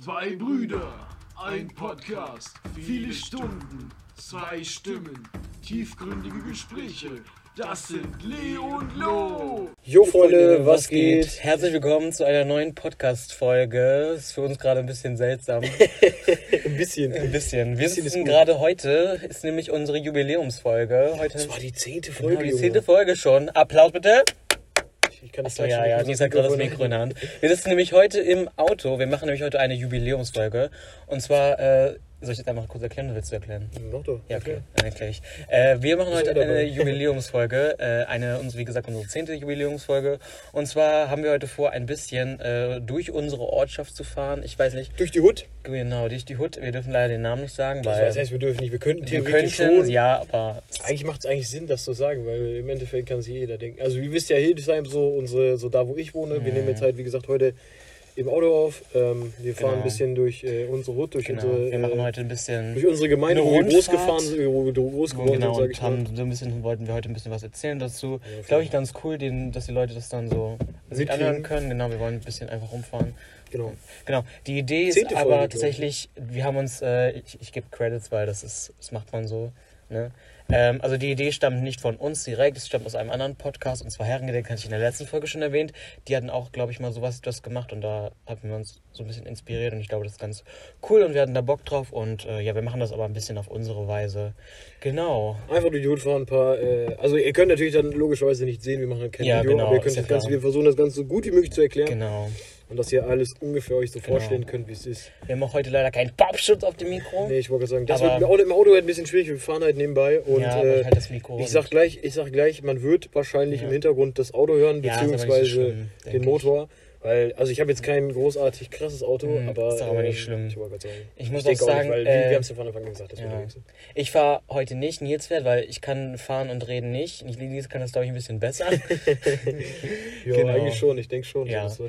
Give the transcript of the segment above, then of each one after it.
Zwei Brüder, ein Podcast, viele Stunden, zwei Stimmen, tiefgründige Gespräche. Das sind Leo und Lo. Jo Freunde, was geht? Herzlich willkommen zu einer neuen Podcast-Folge. Ist für uns gerade ein bisschen seltsam. Ein bisschen. Ein bisschen. Wir Bisschen sitzen gerade heute, ist nämlich unsere Jubiläumsfolge. Heute Das war die zehnte genau, Folge. die Junge. zehnte Folge schon. Applaus bitte. Ich kann nicht Achso, ja, ja, Nils hat gerade das Mikro in der Hand. Wir sitzen nämlich heute im Auto. Wir machen nämlich heute eine Jubiläumsfolge. Und zwar, äh, soll ich das einfach kurz erklären oder willst du erklären? Mach doch. Ja, okay, dann erkläre ich. Äh, wir machen heute dabei? eine Jubiläumsfolge, äh, eine, uns, wie gesagt, unsere zehnte Jubiläumsfolge. Und zwar haben wir heute vor, ein bisschen äh, durch unsere Ortschaft zu fahren. Ich weiß nicht, Durch die Hut? genau, durch die Hut. Wir dürfen leider den Namen nicht sagen, Das weil heißt, wir dürfen nicht. Wir könnten wir theoretisch könnten, schon. ja, aber Eigentlich macht es eigentlich Sinn, das zu sagen, weil im Endeffekt kann sich jeder denken. Also, ihr wisst ja, Hildesheim, so, unsere, so da, wo ich wohne. Wir Mhm. nehmen jetzt halt, wie gesagt, heute im Auto auf. Ähm, wir fahren Genau. ein bisschen durch äh, unsere Hut, durch, genau, unsere, wir machen äh, heute ein bisschen durch unsere Gemeinde, wo wir groß gefahren sind, wo wir groß geworden genau, sind, sag und haben so ein bisschen, wollten wir heute ein bisschen was erzählen dazu. auf Glaube ich ganz cool, den, dass die Leute das dann so sich anhören können. Genau, wir wollen ein bisschen einfach rumfahren. Genau. Genau, die Idee ist Zehnte aber Folge, tatsächlich, wir haben uns, äh, ich, ich gebe Credits, weil das ist, das macht man so. Ne? Ähm, also die Idee stammt nicht von uns direkt, es stammt aus einem anderen Podcast, und zwar Herrengedenk, hatte ich in der letzten Folge schon erwähnt. Die hatten auch, glaube ich, mal sowas das gemacht und da hatten wir uns so ein bisschen inspiriert und ich glaube, das ist ganz cool und wir hatten da Bock drauf und äh, ja, wir machen das aber ein bisschen auf unsere Weise. Genau. Einfach durch die fahren, ein paar. Äh, also, ihr könnt natürlich dann logischerweise nicht sehen, wir machen kein Ja, Video, genau, aber ihr könnt ja das Ganze, klar. wir versuchen das Ganze so gut wie möglich zu erklären. Genau. Und dass ihr alles ungefähr euch so Genau. vorstellen könnt, wie es ist. Wir haben auch heute leider keinen Popschutz auf dem Mikro. Nee, ich wollte gerade sagen, das Aber- wird im Auto, im Auto halt ein bisschen schwierig, wir fahren halt nebenbei und ja, äh, ich halt ich sag gleich, ich sag gleich, man wird wahrscheinlich Ja. im Hintergrund das Auto hören, beziehungsweise schlimm, den ich. Weil, also ich habe jetzt kein großartig krasses Auto, Mhm, aber. ist doch aber nicht ähm, schlimm. Ich, sagen. Ich muss denke auch sagen, weil äh, wir, wir haben es ja von Anfang an gesagt, dass wir ja. unterwegs sind. Ich fahre heute nicht Nils fährt, weil ich kann fahren und reden nicht. Ich Nils kann das, glaube ich, ein bisschen besser. Ja, Genau. eigentlich schon, ich denke schon. Ja. ist.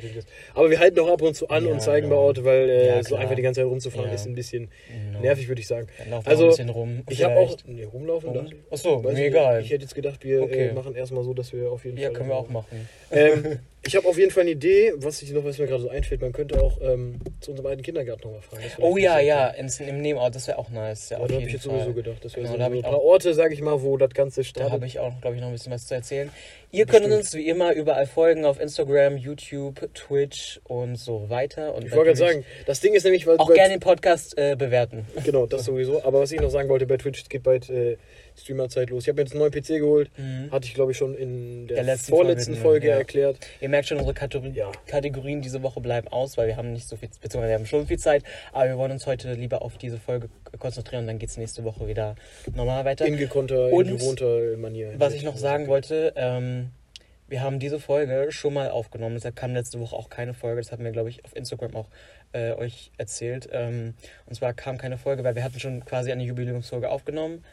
Aber wir halten auch ab und zu an Ja, und zeigen genau. bei Auto, weil äh, Ja, so einfach die ganze Zeit rumzufahren Ja. ist ein bisschen Genau. nervig, würde ich sagen. Dann laufen wir Also, ein bisschen rum. Ich habe auch. Nee, rumlaufen. Rum? ich. Achso, mir ich, egal. Ich hätte jetzt gedacht, wir Okay. äh, machen erstmal so, dass wir auf jeden Ja, Fall. können wir auch machen. Ich habe auf jeden Fall eine Idee, was ich noch, was mir gerade so einfällt. Man könnte auch ähm, zu unserem alten Kindergarten nochmal wäre Oh ja, ja, ins, im Nebenauto, das wäre auch nice. Ja, Ja, da habe ich jetzt Fall. sowieso gedacht. Das wäre Genau, so, da so ein paar Orte, sage ich mal, wo das Ganze Da startet. habe ich auch, glaube ich, noch ein bisschen was zu erzählen. Ihr könnt Bestimmt. uns wie immer überall folgen auf Instagram, YouTube, Twitch und so weiter. Und ich wollte gerade sagen, das Ding ist nämlich, weil Auch gerne den Podcast äh, bewerten. Genau, das sowieso. Aber was ich noch sagen wollte, bei Twitch geht bald äh, Streamerzeit los. Ich habe jetzt einen neuen PC geholt. Hatte ich, glaube ich, schon in der, Mhm. Der letzten vorletzten Folge, Folge, ja. erklärt. Ihr merkt schon, unsere Kategorien, Ja. Kategorien diese Woche bleiben aus, weil wir haben nicht so viel, beziehungsweise wir haben schon viel Zeit, aber wir wollen uns heute lieber auf diese Folge konzentrieren und dann geht es nächste Woche wieder normal weiter. In gekonnter, Und in gewohnter Manier. Was ich noch sagen wollte, ähm, wir haben diese Folge schon mal aufgenommen, deshalb kam letzte Woche auch keine Folge, das haben wir, glaube ich, auf Instagram auch äh, euch erzählt. Ähm, und zwar kam keine Folge, weil wir hatten schon quasi eine Jubiläumsfolge aufgenommen,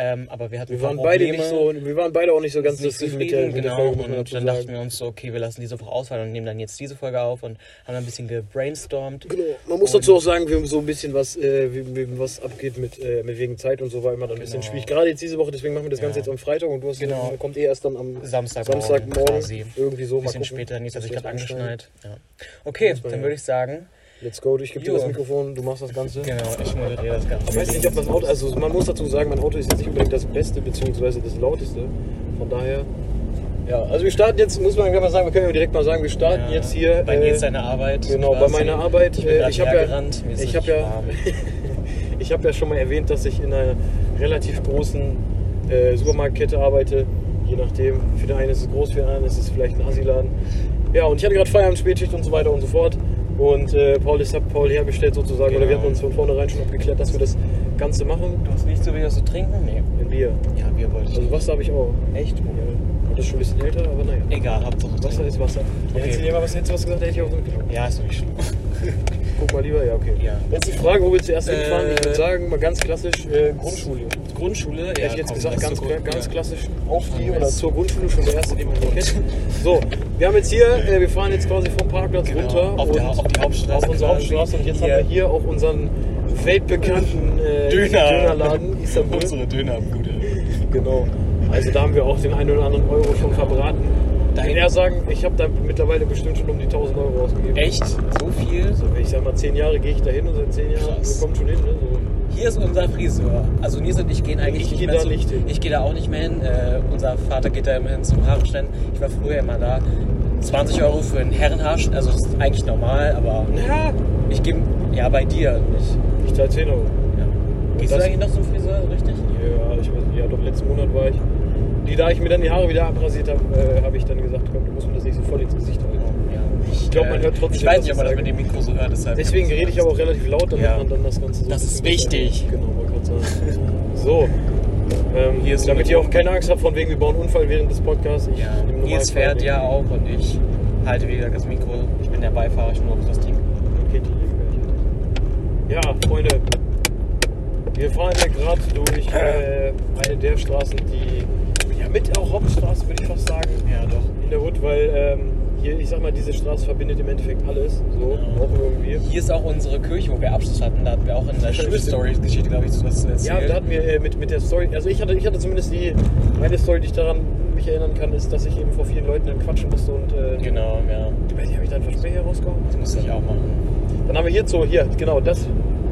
ähm, aber wir hatten Wir waren beide nicht so, wir waren beide auch nicht so ganz nicht zufrieden mit der, mit der genau. Folge, und dann dachten wir uns so, okay, wir lassen diese Woche ausfallen und nehmen dann jetzt diese Folge auf und haben dann ein bisschen gebrainstormt. Genau. Man muss Und- dazu auch sagen, wir haben so ein bisschen was, äh, was abgeht mit, äh, mit wegen Zeit und so war immer dann ein bisschen Genau. schwierig. Gerade jetzt diese Woche, deswegen machen wir das Ganze Ja. jetzt am Freitag und du hast Genau. kommt eh erst dann am Samstagmorgen, Samstagmorgen. quasi. Irgendwie so. Ein bisschen später, Nils hat sich gerade wird angeschnallt. Ja. Okay, dann würde ich sagen, Let's go, ich gebe dir das Mikrofon, du machst das Ganze. genau, ich moderiere das Ganze. Ich weiß nicht, ob das Auto, also man muss dazu sagen, mein Auto ist jetzt nicht unbedingt das Beste, beziehungsweise das Lauteste. Von daher, ja, also wir starten jetzt, muss man mal sagen, wir können ja direkt mal sagen, wir starten Ja, jetzt hier. Bei äh, Nils seine Arbeit. Genau, bei quasi. meiner Arbeit. Ich, äh, ich habe ja, mir ist ich habe ja, ich habe ja schon mal erwähnt, dass ich in einer relativ großen äh, Supermarktkette arbeite. Je nachdem, für den einen ist es groß, für den anderen ist es vielleicht ein Asiladen. Ja, und ich hatte gerade Feierabend, Spätschicht und so weiter und so fort. Und äh, Paul ist, hat Paul herbestellt sozusagen, oder wir Genau. hatten uns von vornherein schon abgeklärt, dass wir das Ganze machen. Du hast nicht so was zu trinken? Nee. Ein Bier. Ja, Bier wollte ich. Also Wasser habe ich auch. Echt? Ja, das ist schon ein bisschen älter, aber naja. Egal, Hauptsache Wasser ist Wasser. Ja, Okay. hättest du dir mal was, hättest du was gesagt, hätte ich auch so. Ja, ist doch nicht schlimm. Guck mal lieber, ja, okay. Ja. Jetzt die Frage, wo wir zuerst Äh, hinfahren. Ich würde sagen, mal ganz klassisch äh, Grundschule. Grundschule? Hätte ich jetzt komm, gesagt, ganz, Grund- ganz ja. klassisch auf die oder zur Grundschule, schon der erste, den man hier kennt. So, wir haben jetzt hier, äh, wir fahren jetzt quasi vom Parkplatz Genau, runter auf der- auf die Hauptstraße auf unsere. Hauptstraße und jetzt haben wir hier auch unseren weltbekannten äh, Döner. Dönerladen Istanbul. Unsere Dönerbude. Genau. Also da haben wir auch den einen oder anderen Euro schon verbraten. Kann er sagen, ich habe da mittlerweile bestimmt schon um die 1000 Euro ausgegeben. Echt? So viel? Also, ich sag mal, 10 Jahre gehe ich da hin und seit 10 Jahren so kommt schon hin. Ne? So. Hier ist unser Friseur. Also Nils und ich gehen eigentlich Ich nicht geh mehr da nicht hin. Ich gehe da auch nicht mehr hin. Äh, unser Vater geht da immer hin zum Haare schneiden. Ich war früher immer da. 20 Euro für einen Herrenhaarschnitt, also das ist eigentlich normal, aber Ja, ich gebe, ja bei dir nicht. ich zahle 10 Euro. Ja. Gehst du eigentlich noch zum Friseur, richtig? Ja, ich weiß nicht, ja, doch letzten Monat war ich. Die, da ich mir dann die Haare wieder abrasiert habe, äh, habe ich dann gesagt, komm, du musst mir das nicht so voll ins Gesicht halten. Ja. Ich, glaub, man hört trotzdem, Ich weiß nicht, ob man das mit dem Mikro so hört, deshalb. Deswegen rede ich aber auch relativ laut, damit Ja. man dann das Ganze so. Das ist besser- wichtig. Genau, wollte gerade sagen. So. Ähm, Hier ist damit ihr auch keine Angst habt, von wegen, wir bauen Unfall während des Podcasts. Ich Ja, Nils fährt ja auch und ich halte wie gesagt das Mikro. Ich bin der Beifahrer, ich nur auf das Ding. Okay, Ja, Freunde. Wir fahren ja gerade durch äh, eine der Straßen, die. Ja, mit auch Hauptstraße, würde ich fast sagen. Ja, doch. In der Hood, weil ähm, hier, ich sag mal, diese Straße verbindet im Endeffekt alles. So, Genau. auch irgendwie. Hier ist auch unsere Kirche, wo wir Abschluss hatten. Da hatten wir auch in der Schulstory-Geschichte, glaube ich, so was zu Ja, erzählen. da hatten wir äh, mit, mit der Story, also ich hatte, ich hatte zumindest die, eine Story, die ich daran mich erinnern kann, ist, dass ich eben vor vielen Leuten dann quatschen musste und äh, Genau, ja. nicht, habe ich da einen Versprecher rausgehauen? Das musste ich auch machen. Dann haben wir hierzu, hier, genau, das,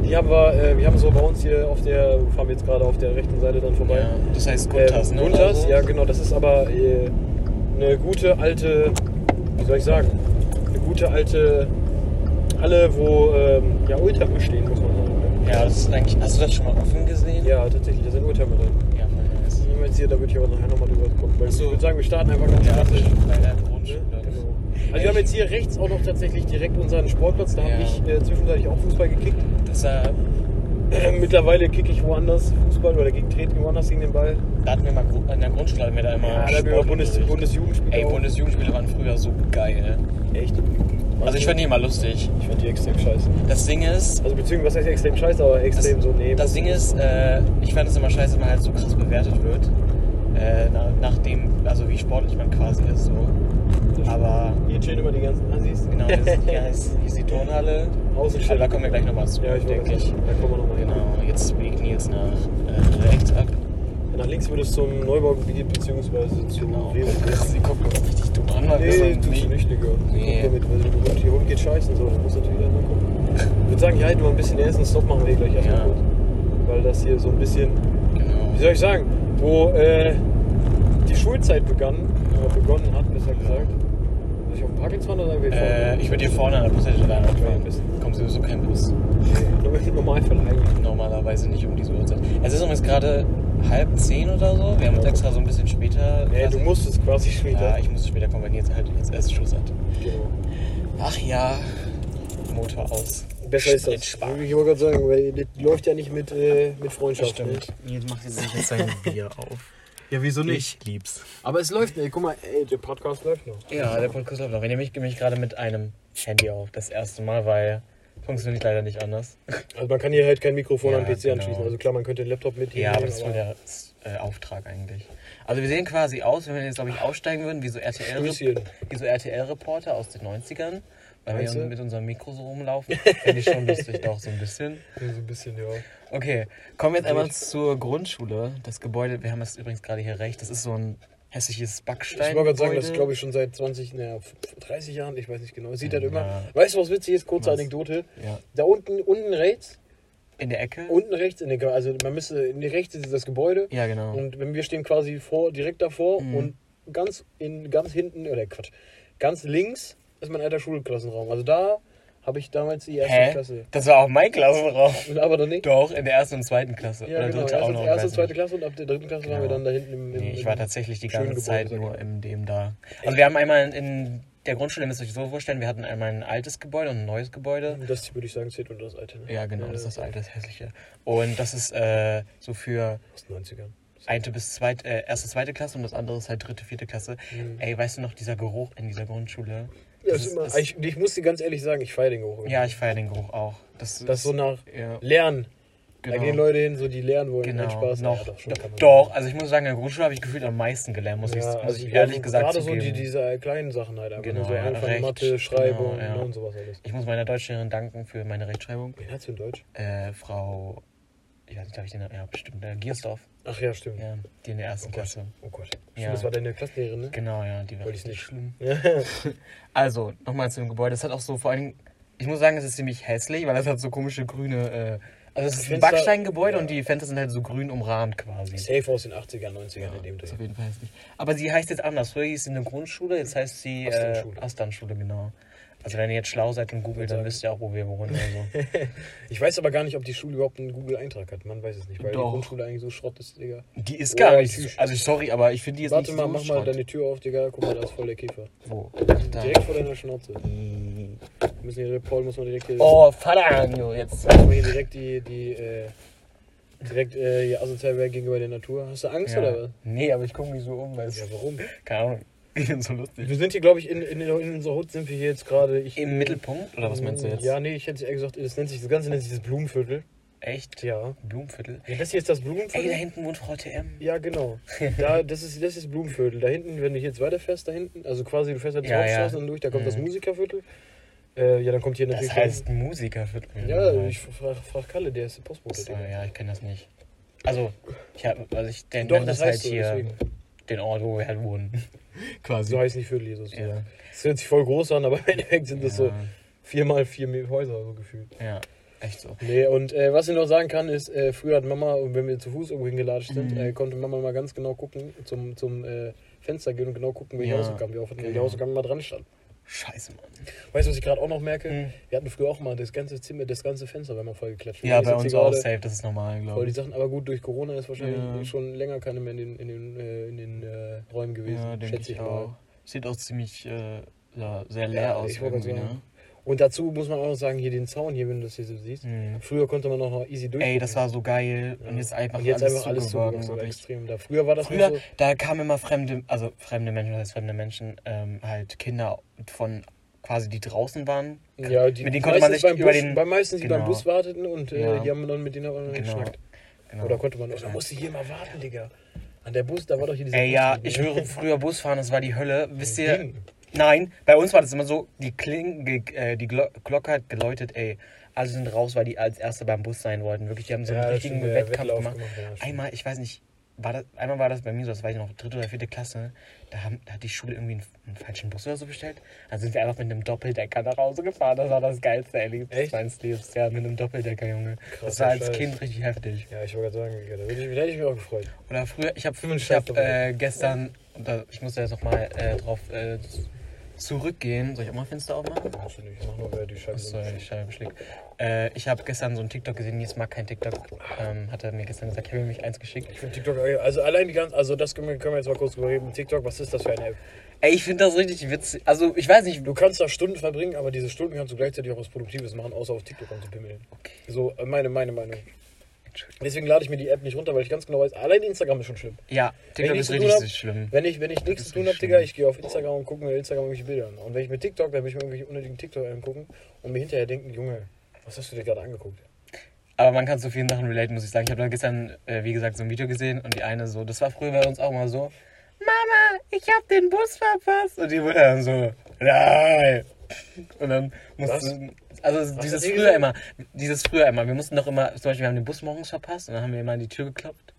die haben wir, äh, wir haben so bei uns hier auf der, fahren wir jetzt gerade auf der rechten Seite dann vorbei. Ja, das heißt Guntas, ähm, ne? Guntas, so? ja genau, das ist aber äh, eine gute alte, wie soll ich sagen, eine gute alte Halle, wo ähm, ja Oldtimer stehen, muss man sagen. ne? Ja, das ist eigentlich. Hast du das schon mal offen gesehen? Ja, tatsächlich, da sind Oldtimer drin. Ja, voll nice. Wenn wir jetzt hier, da würde ich aber nachher nochmal drüber gucken. Weil so. Ich würde sagen, wir starten einfach ganz Ja, klassisch. bei der Ne? Grundschule. Genau. Also wir haben jetzt hier rechts auch noch tatsächlich direkt unseren Sportplatz. Da habe Ja. ich äh, zwischenzeitlich auch Fußball gekickt. Das Äh, mittlerweile kicke ich woanders Fußball oder gegen treten woanders gegen den Ball. da hatten wir mal in der Grundschule hatten wir da immer. Ja, da haben wir Bundes. Bundesjugendspiele. Ey. Bundesjugendspiele waren früher so geil. Echt? Also ich fand die immer lustig. Ich fand die extrem scheiße. Das Ding ist, Also beziehungsweise, was heißt extrem scheiße, aber extrem das, so, nee. das Ding ist, äh, ich fand es immer scheiße, wenn man halt so krass bewertet wird. Äh, nach, nach dem, also wie sportlich man quasi ist. So. Aber Hier chillen immer die ganzen Assis. genau, hier ist, hier ist, hier ist die Turnhalle. Außenstelle. Aber da kommen wir gleich nochmal zu, Ja, ich denke ich. Da kommen wir nochmal hin. Genau, jetzt biegt Nils nach äh, rechts ab. Nach links wird es zum Neubaugebiet beziehungsweise zu Genau. W&W. Sie guckt uns richtig dumm an. weil wir Nee, tust du nicht, Digga. Nee. Guck mal mit, weil der Hund, hier Hund geht scheißen, so, dann muss natürlich erstmal gucken. Ich würde sagen, ja, halt nur ein bisschen ersten Stop machen wir hier gleich erstmal Ja. kurz. Weil das hier so ein bisschen, Genau. wie soll ich sagen, wo äh, die Schulzeit begann, oder begonnen hat, besser gesagt. Soll fahren oder hier Äh, vorne? ich würde hier vorne an der Bushaltestelle Ja, einfahren. am besten. Kommt sowieso kein Bus. Nee, Normalfall eigentlich. Normalerweise nicht um diese Uhrzeit. Es ist übrigens gerade halb zehn oder so. Wir haben uns Ja. extra so ein bisschen später. Nee, du musstest quasi später. Ja, ich musste später kommen, weil Nils halt jetzt erst Schluss hat. genau. Ach ja, Motor aus. Besser ist das. sparen. Ich wollte gerade sagen, weil das läuft ja nicht mit, äh, mit Freundschaft. Ne? Nils macht sich jetzt sein Bier auf. Ja, wieso Ich lieb's. Aber es läuft, ey, guck mal, ey, der Podcast läuft noch. Ja, der Podcast läuft noch. Wir nehmen mich, mich gerade mit einem Handy auf. Das erste Mal, weil funktioniert leider nicht anders. Also man kann hier halt kein Mikrofon Ja, an den PC genau. anschließen. Also klar, man könnte den Laptop mit Ja, aber das ist voll der äh, Auftrag eigentlich. Also wir sehen quasi aus, wenn wir jetzt, glaube ich, aussteigen würden, wie so RTL, wie so RTL-Reporter aus den 90ern. Weil Meinst wir mit unserem Mikro so rumlaufen. Finde ich schon lustig, doch, so ein bisschen. Ja, so ein bisschen, ja. Okay, kommen wir jetzt einmal zur Grundschule. Das Gebäude, wir haben es übrigens gerade hier recht, das ist so ein hässliches Backstein. Ich wollte gerade sagen, das ist glaube ich schon seit 20, naja, 30 Jahren, ich weiß nicht genau. Sieht halt immer. Ja. Weißt du, was witzig ist? Kurze Was? Anekdote. Ja. Da unten, unten rechts, In der Ecke? unten rechts, in der, also man müsste, in der rechts ist das Gebäude. Ja, genau. Und wir stehen quasi vor, direkt davor Mhm. und ganz in ganz hinten, oder Quatsch, ganz links ist mein alter Schulklassenraum. Also da habe ich damals die erste Hä? Klasse. Das war auch mein Klassenraum. Aber dann nicht. Doch, in der ersten und zweiten Klasse. Ja, Oder genau. dritte auch noch. erste weiß zweite. Klasse und ab der dritten Klasse waren wir Genau. dann da hinten im. im Nee, ich war tatsächlich die ganze Zeit nur in dem da. Also wir haben einmal in der Grundschule, müsst ihr euch so vorstellen, wir hatten einmal ein altes Gebäude und ein neues Gebäude. Das würde ich sagen, zählt unter das alte. Ne? Ja, genau, das ist das alte, das hässliche. Und das ist äh, so für Aus den 90ern. eine bis zweite, äh, erste, zweite Klasse und das andere ist halt dritte, vierte Klasse. Mhm. Ey, weißt du noch, dieser Geruch in dieser Grundschule? Ja, Das ist das- ich, ich muss dir ganz ehrlich sagen, ich feiere den Geruch. Ja, ich feiere den Geruch auch. Das, Das ist so nach ja, Lernen. genau. Da gehen Leute hin, so die lernen wollen. Genau, Spaß. noch. Ja, doch, schon doch, also ich muss sagen, in der Grundschule habe ich gefühlt am meisten gelernt, muss ich, Ja, muss also ich ich ehrlich gesagt gerade so zugeben. die, diese kleinen Sachen halt. Einfach Genau, so ja, Recht, Mathe, Schreibung genau, ja. ne, und sowas alles. Ich muss meiner Deutschlehrerin danken für meine Rechtschreibung. Wen hast du in Deutsch? Äh, Frau ich weiß nicht, darf ich den ja, bestimmt, äh, Giersdorf. Ach ja, stimmt. Ja, die in der ersten Oh. Klasse. Oh Gott. Stimmt, Ja. das war deine Klassenlehrerin, ne? Genau, ja, die war richtig nicht. schlimm. Ja. Also, nochmal zu dem Gebäude. Das hat auch so vor Dingen, ich muss sagen, es ist ziemlich hässlich, weil das hat so komische grüne, äh, also es ist ein Backsteingebäude ja. und die Fenster sind halt so grün umrahmt quasi. Safe aus den 80ern, 90ern in dem Das ist Dreh. auf jeden Fall hässlich. Aber sie heißt jetzt anders. Früher hieß sie eine Grundschule, jetzt heißt sie äh, Asternschule. Asternschule, genau. Also wenn ihr jetzt schlau seid und googelt, dann wisst ihr auch, wo wir wohnen. Also. Ich weiß aber gar nicht, ob die Schule überhaupt einen Google-Eintrag hat. Man weiß es nicht, weil Doch. die Grundschule eigentlich so Schrott ist, Digga. Die ist Oh, gar nicht, tschüss. so- also sorry, aber ich finde die jetzt Warte nicht mal, so mach mal Schrott. deine Tür auf, Digga. Guck mal, da ist voll der Käfer. Wo? Direkt vor deiner Schnauze. Wir müssen hier, Paul muss man direkt hier, Oh, verdammt, jetzt. muss man hier direkt die, die, äh, direkt äh, hier asozial werden gegenüber der Natur. Hast du Angst oder Ja. was? Nee, aber ich gucke mich so um, weil es, Ja, warum? keine Ahnung, ich so lustig. Wir sind hier, glaube ich, in, in, in unserer Hut sind wir hier jetzt gerade. Im Mittelpunkt? Oder was meinst du jetzt? Ja, nee, ich hätte eher gesagt, das nennt sich, das Ganze nennt sich das Blumenviertel. Echt? Ja. Blumenviertel? ja das hier ist das Ey, Blumenviertel. da hinten wohnt Frau TM. Ja, genau. Da, das, ist, das ist Blumenviertel. Da hinten, wenn du jetzt weiterfährst, da hinten, also quasi du fährst halt die Ja, Hauptstraße ja. dann durch, da kommt das Mhm. Musikerviertel. Äh, ja, dann kommt hier Das natürlich. heißt Musikerviertel. ja, ich frage frag Kalle, der ist der Postbote. So, ja, ich kenne das nicht. Also, ich hab, also ich denke, das das, halt heißt so, hier deswegen. Den Ort, wo wir halt wohnen. Quasi. So heißt nicht Viertel Jesus. ja. Das hört sich voll groß an, aber im Endeffekt sind das so ja, vier mal vier Häuser so gefühlt. ja, echt so. Nee, und äh, was ich noch sagen kann, ist, äh, früher hat Mama, wenn wir zu Fuß irgendwo hingelatscht sind, Mhm. äh, konnte Mama mal ganz genau gucken, zum, zum äh, Fenster gehen und genau gucken, welche Ja, Hausaufgaben wir auf hatten, welche genau. Hausaufgaben mal dran stand. Scheiße, Mann. Weißt du, was ich gerade auch noch merke? Mhm. Wir hatten früher auch mal das ganze Zimmer, das ganze Fenster war mal vollgeklatscht. Ja, bei uns auch safe, das ist normal, Voll glaube die ich. Sachen, aber gut, durch Corona ist wahrscheinlich Ja. schon länger keine mehr in den, in den, äh, in den äh, Räumen gewesen, Ja, denke schätze ich ich mal. auch. Sieht auch ziemlich äh, ja, sehr leer Ja, aus ich irgendwie, ne? Und dazu muss man auch noch sagen, hier den Zaun hier, wenn du das hier so siehst. Mhm. Früher konnte man auch noch easy durch. Ey, das war so geil. Ja. Und jetzt einfach Und jetzt alles einfach alles aber wirklich. extrem. Da früher war das Früher, so. da kamen immer fremde, also fremde Menschen, das heißt fremde Menschen, ähm, halt Kinder von quasi, die draußen waren. Ja, die mit denen konnte man sich beim über Bus, den- bei meistens, die beim genau. Bus warteten und äh, Ja. die haben dann mit denen auch Genau. geschnackt. genau. Oder konnte man, oder musste hier mal warten, Digga. An der Bus, da war doch hier dieser Ey, ja, Bus- ich höre früher Busfahren, das war die Hölle. Wisst ihr? Ding. Nein, bei uns war das immer so, die Kling, äh, die Glo Glocke hat geläutet, ey. Alle sind raus, weil die als Erste beim Bus sein wollten. Wirklich, die haben so einen Ja, das richtigen stimmt, Wettkampf Wettlauf gemacht. gemacht, ja. Einmal, ich weiß nicht, war das, einmal war das bei mir so, das war ich noch dritte oder vierte Klasse, da, haben, da hat die Schule irgendwie einen, einen falschen Bus oder so bestellt. Dann sind wir einfach mit einem Doppeldecker nach Hause gefahren. Das war das geilste Erlebnis meines Lebens. Ja, mit einem Doppeldecker, Junge. das Krasser war als Scheiß. Kind richtig heftig. Ja, ich wollte gerade sagen, da, hätte ich mich auch gefreut. Oder früher, ich habe einen ich hab, äh, gestern, da, ich muss da jetzt nochmal äh, drauf äh, zurückgehen. Soll ich auch mal Fenster aufmachen? Ich mach nur, wer die Scheibe Achso, die Scheibe schlägt. Äh, ich habe gestern so ein TikTok gesehen, jetzt mag kein TikTok. Ähm, hat er mir gestern gesagt, ich habe ihm mich eins geschickt. Ich finde TikTok, also allein die ganze, also das können wir, können wir jetzt mal kurz drüber reden. TikTok, was ist das für eine App? Ey, ich finde das richtig witzig. Also, ich weiß nicht. Du kannst da Stunden verbringen, aber diese Stunden kannst du gleichzeitig auch was Produktives machen, außer auf TikTok rumzupimmeln. Okay. So, äh, meine, meine Meinung. Deswegen lade ich mir die App nicht runter, weil ich ganz genau weiß, allein Instagram ist schon schlimm. Ja, TikTok ist richtig hab- schlimm. Wenn ich, wenn ich nichts zu tun habe, Digga, ich gehe auf Instagram und gucke mir Instagram irgendwelche Bilder an. Und wenn ich mit TikTok, dann will ich mir irgendwelche unnötigen TikTok angucken und mir hinterher denken, Junge, was hast du dir gerade angeguckt? Aber man kann zu vielen Sachen relaten, muss ich sagen. Ich habe da gestern, äh, wie gesagt, so ein Video gesehen und die eine so, das war früher bei uns auch mal so, Mama, ich habe den Bus verpasst. Und die Mutter dann so, nein. Und dann musste, also hat dieses die früher gesagt? immer, dieses früher immer, wir mussten doch immer, zum Beispiel, wir haben den Bus morgens verpasst und dann haben wir immer an die Tür geklopft.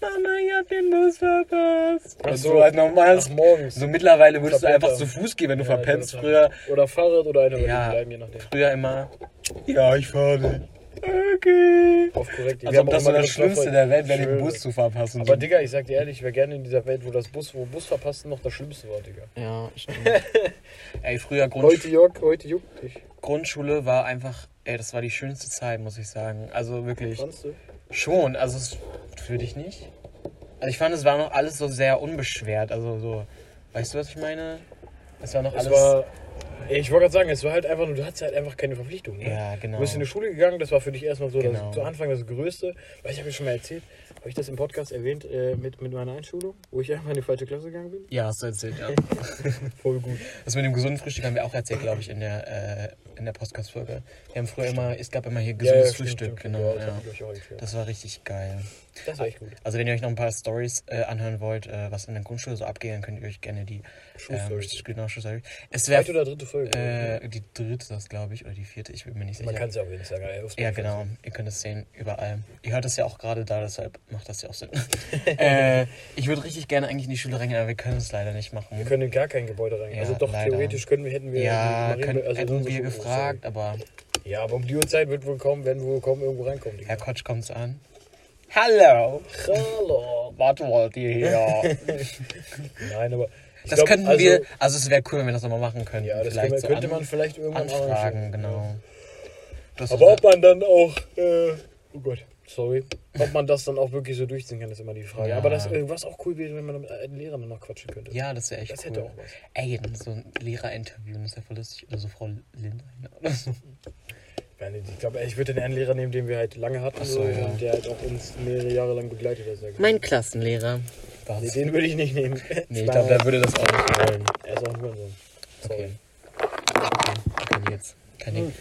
Mama, ich hab den Bus verpasst. Ach so. so als normales. Ach, morgens. So mittlerweile würdest du Verpennt einfach zu Fuß gehen, wenn du Ja, verpennst. Früher, Oder Fahrrad oder eine Ja. bleiben, je nachdem. früher immer, ja, ich fahre dich. Okay. Auf korrekt. Als ob das so das Schlimmste voll- der Welt wäre, den. Bus zu verpassen. Aber Digga, ich sag dir ehrlich, ich wäre gerne in dieser Welt, wo das Bus, wo Bus verpassen noch das Schlimmste war, Digga. Ja, stimmt. ey, früher Grund, Heute juckt, heute juckt dich. Grundschule war einfach, ey, das war die schönste Zeit, muss ich sagen. Also wirklich Fandst du? schon. Also es, für dich nicht? Also ich fand, es war noch alles so sehr unbeschwert. Also so, weißt du, was ich meine? Es war noch Es alles. war. Ich wollte gerade sagen, es war halt einfach nur, du hattest halt einfach keine Verpflichtung. Ne? ja, genau. Du bist in die Schule gegangen, das war für dich erstmal so Genau. das, zu Anfang das Größte. Weil ich habe ja schon mal erzählt, habe ich das im Podcast erwähnt, äh, mit, mit meiner Einschulung, wo ich einfach in die falsche Klasse gegangen bin? Ja, hast du erzählt, ja. Voll gut. Das mit dem gesunden Frühstück haben wir auch erzählt, glaube ich, in der, äh, in der Podcast-Folge. Wir haben früher immer, es gab immer hier Ja, gesundes ja, stimmt, Frühstück, stimmt, genau. das Ja. auch erklärt. Das war richtig geil. Das war echt gut. Also wenn ihr euch noch ein paar Stories äh, anhören wollt, äh, was in der Grundschule so abgeht, dann könnt ihr euch gerne die ähm, Schulstories. genau, Schulstory. Es Zweite wäre oder dritte Folge? äh, die dritte, das glaube ich, oder die vierte, ich bin mir nicht sicher. Man kann es ja auch wenig sagen. Ja, genau. Ihr könnt es sehen, überall. Ihr hört es ja auch gerade da, deshalb macht das ja auch Sinn. äh, ich würde richtig gerne eigentlich in die Schule reingehen, aber wir können es leider nicht machen. Wir können in gar kein Gebäude rein. Ja, also doch, leider. theoretisch können wir, hätten wir ja, die können, also hätten wir gefragt, aber. Ja, aber um die Uhrzeit wird wohl kaum, werden wir wohl kaum irgendwo reinkommen. Herr Kotsch kommt's an. Hallo, Hallo. was wollt ihr hier? Nein, aber Das glaub, könnten also, wir, also es wäre cool, wenn wir das nochmal machen könnten. Ja, das vielleicht könnte, so könnte an- man vielleicht irgendwann anfragen, genau. Das Aber ob man dann auch, äh, oh Gott, sorry, ob man das dann auch wirklich so durchziehen kann, ist immer die Frage. Ja. Aber das, äh, was auch cool wäre, wenn man mit einem Lehrer noch quatschen könnte. ja, das wäre echt das cool. hätte auch was. Ey, so ein Lehrerinterview, das ist ja voll lustig. Oder so Frau Linda oder so. Ja, Ich glaube, ich würde den einen Lehrer nehmen, den wir halt lange hatten so, ja. und der halt auch uns mehrere Jahre lang begleitet hat. ich. Mein Klassenlehrer. Nee, den würde ich nicht nehmen. Nee, ich glaube, der würde das auch nicht wollen. Er ist auch nur so. Sorry. Okay. Okay, okay jetzt. Kein Ding.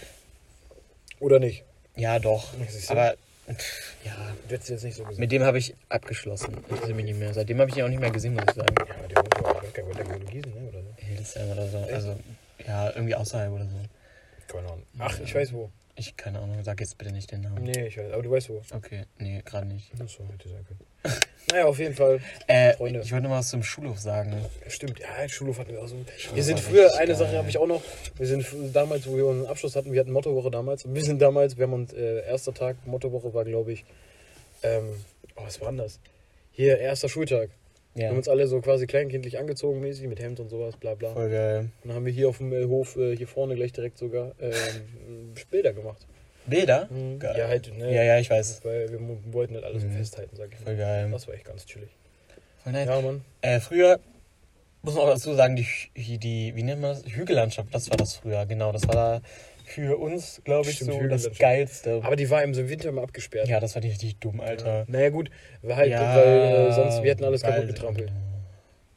Oder nicht? Ja, doch. Aber, pff, ja. Du hättest jetzt nicht so gesagt. Mit dem habe ich abgeschlossen. Interessiert mich nicht mehr. Seitdem habe ich ihn auch nicht mehr gesehen, muss ich sagen. ja, aber der wohnt ich weiß gar nicht, der wohnt in Gießen, ne? Oder so. Hildesheim oder so. Also, ja, irgendwie außerhalb oder so. Keine Ahnung. Ach, ich weiß wo. Ich, keine Ahnung, sag jetzt bitte nicht den Namen. Nee, ich weiß, aber du weißt wo. Okay, nee, gerade nicht. Achso, hätte sein können. naja, auf jeden Fall. Äh, Freunde. ich wollte noch was zum Schulhof sagen. Stimmt, ja, Schulhof hatten wir auch so. Schulhof Wir sind früher, eine Sache geil. habe ich auch noch. Wir sind damals, wo wir unseren Abschluss hatten, wir hatten Mottowoche damals. Und wir sind damals, wir haben uns, äh, erster Tag, Mottowoche war, glaube ich, ähm, oh, was war denn das? Hier, erster Schultag. Wir Ja, haben uns alle so quasi kleinkindlich angezogen, mäßig, mit Hemd und sowas, bla bla. voll geil. Und dann haben wir hier auf dem äh, Hof, äh, hier vorne gleich direkt sogar, ähm, Bilder gemacht. Bilder? Ja, halt, ne? Ja, ja, ich weiß. Weil wir wollten halt alles Mhm. festhalten, sag ich Voll mal. geil. Das war echt ganz chillig. Voll nice. Ja, Mann. Äh, früher, muss man auch dazu sagen, die, die, wie nennt man das? Hügellandschaft, das war das früher, genau. Das war da für uns, glaube ich, Stimmt, so das. Geilste. Aber die war im Winter immer abgesperrt. ja, das war richtig dumm, Alter. Naja, gut, war halt, Ja, weil äh, sonst, wir hätten alles kaputt getrampelt.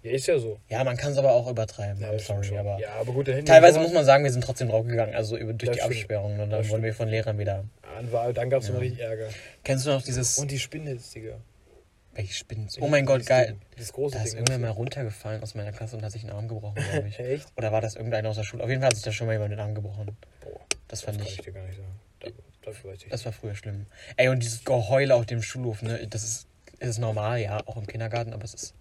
Ja, ist ja so. Ja, man kann es aber auch übertreiben. Ja, sorry, aber. ja, aber gut, Teilweise muss man sagen, wir sind trotzdem draufgegangen, also über, durch Das die stimmt. Absperrung. Und dann Das wurden wir von Lehrern wieder. Dann, war, dann gab es Ja. immer richtig Ärger. Kennst du noch dieses. Und die Spinnnetz, Digga. Welche Spinnen? Oh mein Gott, Das geil. Das große Da ist Ding. irgendwer mal runtergefallen aus meiner Klasse und hat sich einen Arm gebrochen, glaube ich. Echt? Oder war das irgendeiner aus der Schule? Auf jeden Fall hat sich da schon mal jemand den Arm gebrochen. Boah, Das das fand kann ich. ich dir gar nicht sagen. Da, weiß ich. Das war früher schlimm. Ey, und dieses Geheule auf dem Schulhof, ne? Das ist, ist normal, ja, auch im Kindergarten, aber es ist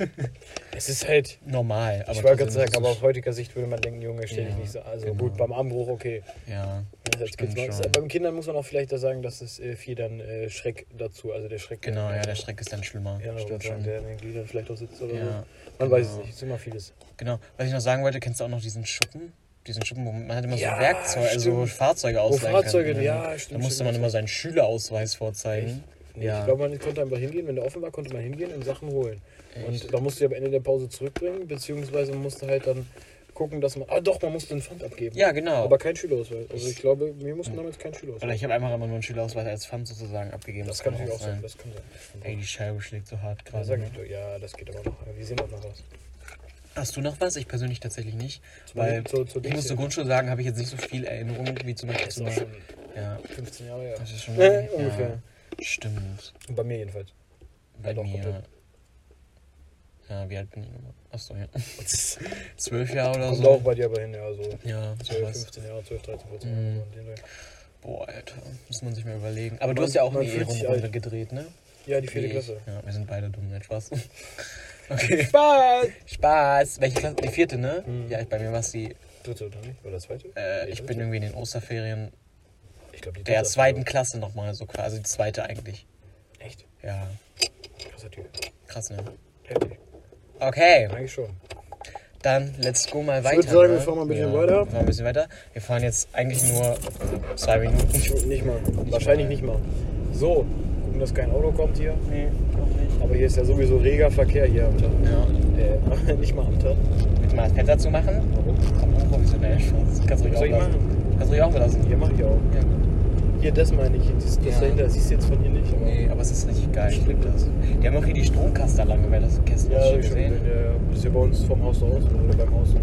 Es ist halt, normal. Aber ich wollte gerade sagen, aber aus heutiger Sicht würde man denken, Junge, stell dich Ja, nicht so. Also genau. gut, beim Armbruch, okay. Ja, als mal- Beim Kindern muss man auch vielleicht da sagen, dass es äh, viel dann äh, Schreck dazu, also der Schreck. genau, ja, der Schreck ist dann schlimmer. Ja, Stimmt schon. Der in den Gliedern vielleicht auch sitzt oder Ja, so. Man weiß es genau. nicht, es ist immer vieles. Genau. Was ich noch sagen wollte, kennst du auch noch diesen Schuppen? Diesen Schuppen, wo man hat immer Ja, so Werkzeuge, also. Fahrzeuge Wo ausleihen Fahrzeuge, können. ja, Da stimmt. musste stimmt, man immer seinen Schülerausweis vorzeigen. Nee, Ja. Ich glaube, man konnte einfach hingehen, wenn der offen war, konnte man hingehen und Sachen holen. Echt? Und da musste ich am Ende der Pause zurückbringen, beziehungsweise man musste halt dann gucken, dass man. Ah doch, man musste einen Pfand abgeben. Ja, genau. Aber kein Schülerausweis. Also ich glaube, wir mussten damals keinen Schülerausweis. Oder ich habe einfach immer nur einen Schülerausweis als Pfand sozusagen abgegeben. das kann auch natürlich auch sein. Das kann sein. Ey, die Scheibe schlägt so hart Ja, gerade. sag ne? Ja, das geht aber noch. Wir sehen auch noch was. Hast du noch was? Ich persönlich tatsächlich nicht. Zum- Weil zur- zur ich muss zur. Grundschule sagen, habe ich jetzt nicht so viel Erinnerungen wie zum Beispiel Das zu schon Ja, 15 Jahre her. das ist schon Äh, ja, ungefähr. Stimmt. Bei mir jedenfalls. Bei doch, mir. komplett. Ja, wie alt bin ich nochmal? Achso, ja. Zwölf Jahre oder Kommt so. auch bei dir aber hin, ja, so Ja, 12, sowas. 15 Jahre, 12, 13, 14 Mhm. Jahre. Boah, Alter. Muss man sich mal überlegen. Aber du Man- hast ja auch eine alt. gedreht, ne? Ja, die vierte. Klasse. Ja, wir sind beide dumm, nicht Spaß. Okay. Spaß! Spaß. Welche Klasse? Die vierte, ne? Mhm. Ja, bei mir war es die. Dritte oder nicht? Oder zweite? Äh, Nee, ich bin irgendwie in den Osterferien Ich glaube, die der dritte. zweiten Klasse nochmal so quasi. Die zweite eigentlich. Echt? Ja, Krasser Typ. krass, ne? Heftig. Okay, Eigentlich schon. dann let's go mal weiter. würde sagen, ne? wir fahren mal ein bisschen ja, weiter. Wir fahren ein bisschen weiter. Wir fahren jetzt eigentlich nur zwei Minuten. Nicht, nicht mal. Wahrscheinlich mal. nicht mal. So, gucken, dass kein Auto kommt hier. Nee, noch nicht. Aber hier ist ja sowieso reger Verkehr hier am Tag. Ja. Äh, nicht mal am Tag. Willst du mal das Fenster zu machen? Warum? Komm, unprofessionell. Das kannst du ruhig Was soll ich auch lassen. Kannst du ruhig auch belassen. Hier mache ich auch. Ja. Hier, das meine ich. Das, das Ja. dahinter siehst du jetzt von hier nicht. Aber Nee, aber es ist richtig geil. Ich liebe das. Die haben auch hier die Stromkaster lange, wer das Kästchen Ja, schon gesehen. gesehen. Der, das ist hier bei uns vom Haus aus oder beim Haus.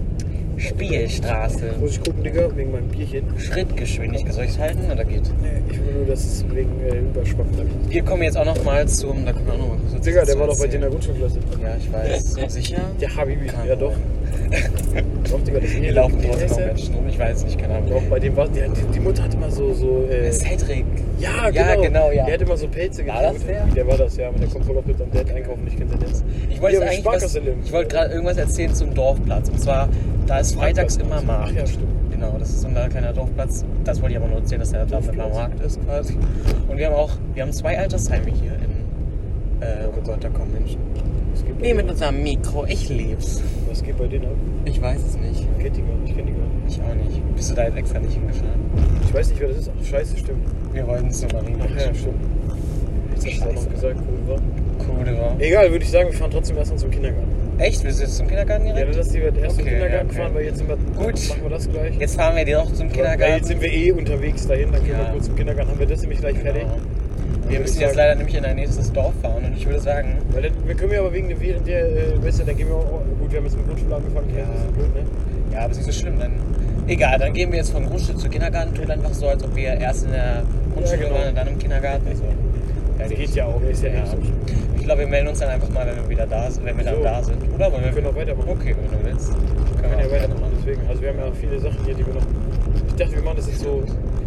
Spielstraße. Muss ich gucken, Digga, wegen meinem Bierchen. Schrittgeschwindigkeit. Soll ich es halten oder geht? Nee, ich will nur, dass es wegen äh, Überschwappen Wir kommen jetzt auch noch mal zum. Da können wir auch noch mal kurz Digga, der war doch bei dir in der. Grundschulklasse. Ja, ich weiß. Sicher? Der Habibi. Kann Ja, doch. Doch, Digga, das Hier laufen trotzdem noch? Menschen rum. Ich weiß nicht, keine Ahnung. Doch, bei dem war. Die, die Mutter hat immer so. so äh, Cedric. ja, genau. Ja, genau, ja. Der hat immer so Pelze War das der? Der war das, ja. Und der kommt voll oft mit seinem Dad einkaufen. Ich kenne den jetzt. Aber ich wollte gerade irgendwas erzählen zum Dorfplatz. Und zwar, da ist freitags immer Markt. Ja, stimmt. Genau, das ist so ein kleiner Dorfplatz. Das wollte ich aber nur erzählen, dass der da immer Markt ist quasi. Und wir haben auch, wir haben zwei Altersheime hier in, äh, oh Gott, da kommen Menschen. Nee, mit unserem Mikro, ich lieb's. Was geht bei denen ab? Ich weiß es nicht. Ich kenn die gar nicht. Ich kenn die gar nicht. Ich auch nicht. Bist du da jetzt extra nicht hingefahren? Ich weiß nicht, wer das ist. Ach, scheiße, stimmt. Wir wollten es nur mal reden. Ach ja, stimmt. Jetzt hast du auch noch gesagt, cool war. Cool, war. Egal, würde ich sagen, wir fahren trotzdem erstmal zum Kindergarten. Echt? Willst du jetzt zum Kindergarten Ja, direkt? lass die erst zum Okay, Kindergarten ja, okay. fahren, weil jetzt sind wir. Gut. Machen wir das gleich. Jetzt fahren wir dir noch zum Weil Kindergarten. jetzt sind wir eh unterwegs dahin, dann gehen Ja. wir kurz zum Kindergarten. Haben wir das nämlich gleich fertig? Genau. Dann Wir müssen jetzt leider nämlich in ein nächstes Dorf fahren und ich würde sagen, Weil dann, wir können ja aber wegen der, während der, äh, weißt du, dann gehen wir auch, gut, wir haben jetzt mit Grundschule angefangen, ja. Ja. das ist blöd, ne? ja, aber ist nicht so schlimm. Dann, egal, dann gehen wir jetzt von Grundschule zu Kindergarten, tun einfach so, als ob wir erst in der Grundschule genau. waren und dann im Kindergarten. So. Das geht ja auch, ist ja, nicht so schlimm. Ich glaube, wir melden uns dann einfach mal, wenn wir wieder da sind, wenn wir dann So. da sind. Oder? Wollen Wir können auch weitermachen. Okay, wenn du willst. Wir können ja auch weitermachen, deswegen. Also wir haben ja viele Sachen hier, die wir noch... Ich dachte, wir machen das jetzt so...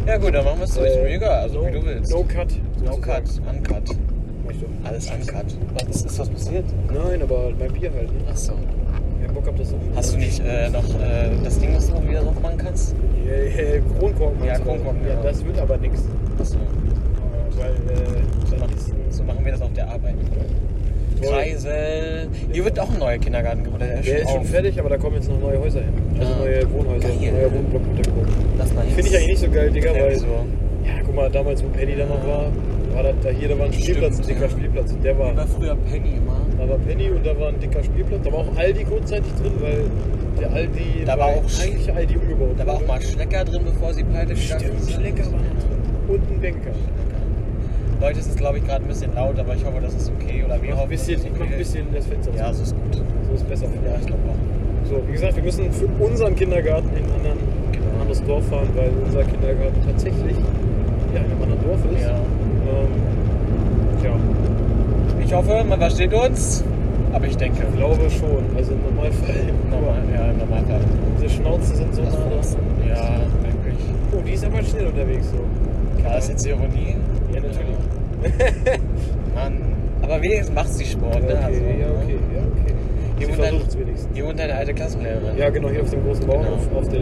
Ja gut, dann machen wir es so. Ist äh, mir egal, also no, wie du willst. No cut. No cut, uncut. Mach ich doch. Alles uncut. Was ist, ist was passiert? Nein, aber mein Bier halt, ne? Achso. Ich hab Bock hab das so. Hast du nicht äh, noch äh, das Ding, was du noch wieder drauf machen kannst? Ja, ja, Kronkorken Ja? Kronkorken, Ja, ja. das wird aber nichts. Achso. Äh, So, ist... so machen wir das auf der Arbeit. Kreisel. Hier wird auch ein neuer Kindergarten gebaut. Der ist Der schon, ist schon fertig, aber da kommen jetzt noch neue Häuser hin. Also Ah. neue Wohnhäuser, Geil. neuer Wohnblock da gebaut. Das nice. Finde ich eigentlich nicht so geil, Digga, weil... wieso? Ja, guck mal, damals, wo Penny da noch war, war das, da hier, da war ein Spielplatz, ein dicker ja. Spielplatz. Der war, war früher Penny immer. da war Penny und da war ein dicker Spielplatz. Da war auch Aldi kurzzeitig drin, weil der Aldi Da war auch Sch- eigentlich Aldi umgebaut. Da war auch mal Schlecker drin, bevor sie pleite gegangen sind. Schlecker war noch drin. Und ein Bänker. Leute, es ist glaube ich gerade ein bisschen laut, aber ich hoffe, das ist okay. Oder wir Mach ein hoffen, bisschen, ist ich mach okay. ein bisschen das Fenster Ja, so ist gut. So ist besser. Ja, ich glaube auch. So, wie gesagt, wir müssen für unseren Kindergarten in ein anderen, in ein anderes Dorf fahren, weil unser Kindergarten tatsächlich ja, in einem anderen Dorf ist. Ja. Ähm, tja, Ich hoffe, man versteht uns. Aber ich denke, ich glaube schon. Also im Normalfall. normal, ja, im Normalfall. Unsere Schnauzen sind so nah. Ja, wirklich. Oh, die ist aber schnell unterwegs so. War das jetzt Ironie? Mann. Aber wenigstens macht sie Sport, ne? okay, Also, ja, okay, ja, okay. Hier wohnt, dein, hier wohnt deine alte Klassenlehrerin. Ja, genau, hier auf dem großen Bauernhof, Genau. auf der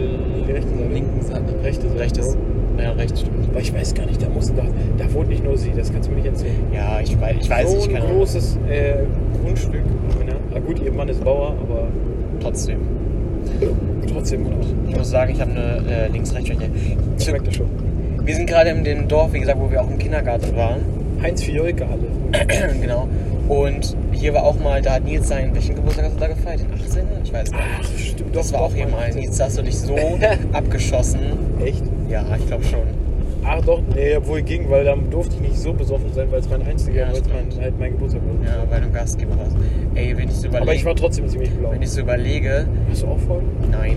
rechten Seite. Linken Seite. Rechte Seite. Rechtes. Ja, rechts stimmt. Aber ich weiß gar nicht, da muss da, da wohnt nicht nur sie, das kannst du mir nicht erzählen. Ja, ich weiß, ich weiß so nicht, ein keine Ahnung. großes äh, Grundstück. Ja, gut, ihr Mann ist Bauer, aber Trotzdem. trotzdem gut. Ich muss sagen, ich habe eine äh, Links-Rechts-Schwäche. Schmeckt das schon. Wir sind gerade in dem Dorf, wie gesagt, wo wir auch im Kindergarten waren. Heinz Fiolke Halle. genau. Und hier war auch mal, da hat Nils seinen, welchen Geburtstag hast du da gefeiert? Den 18. Ich weiß gar nicht. Ach, stimmt. Das war auch hier mal. Nils, da hast du dich so abgeschossen. Echt? Ja, ich glaube schon. Ach doch, nee, obwohl ging, weil da durfte ich nicht so besoffen sein, weil es mein einziger, Ja, weil es mein, halt mein Geburtstag war. Ja, weil du Gastgeber warst. Ey, wenn ich so überlege. Aber ich war trotzdem ziemlich blau. wenn ich so überlege, Hast du auch voll? nein.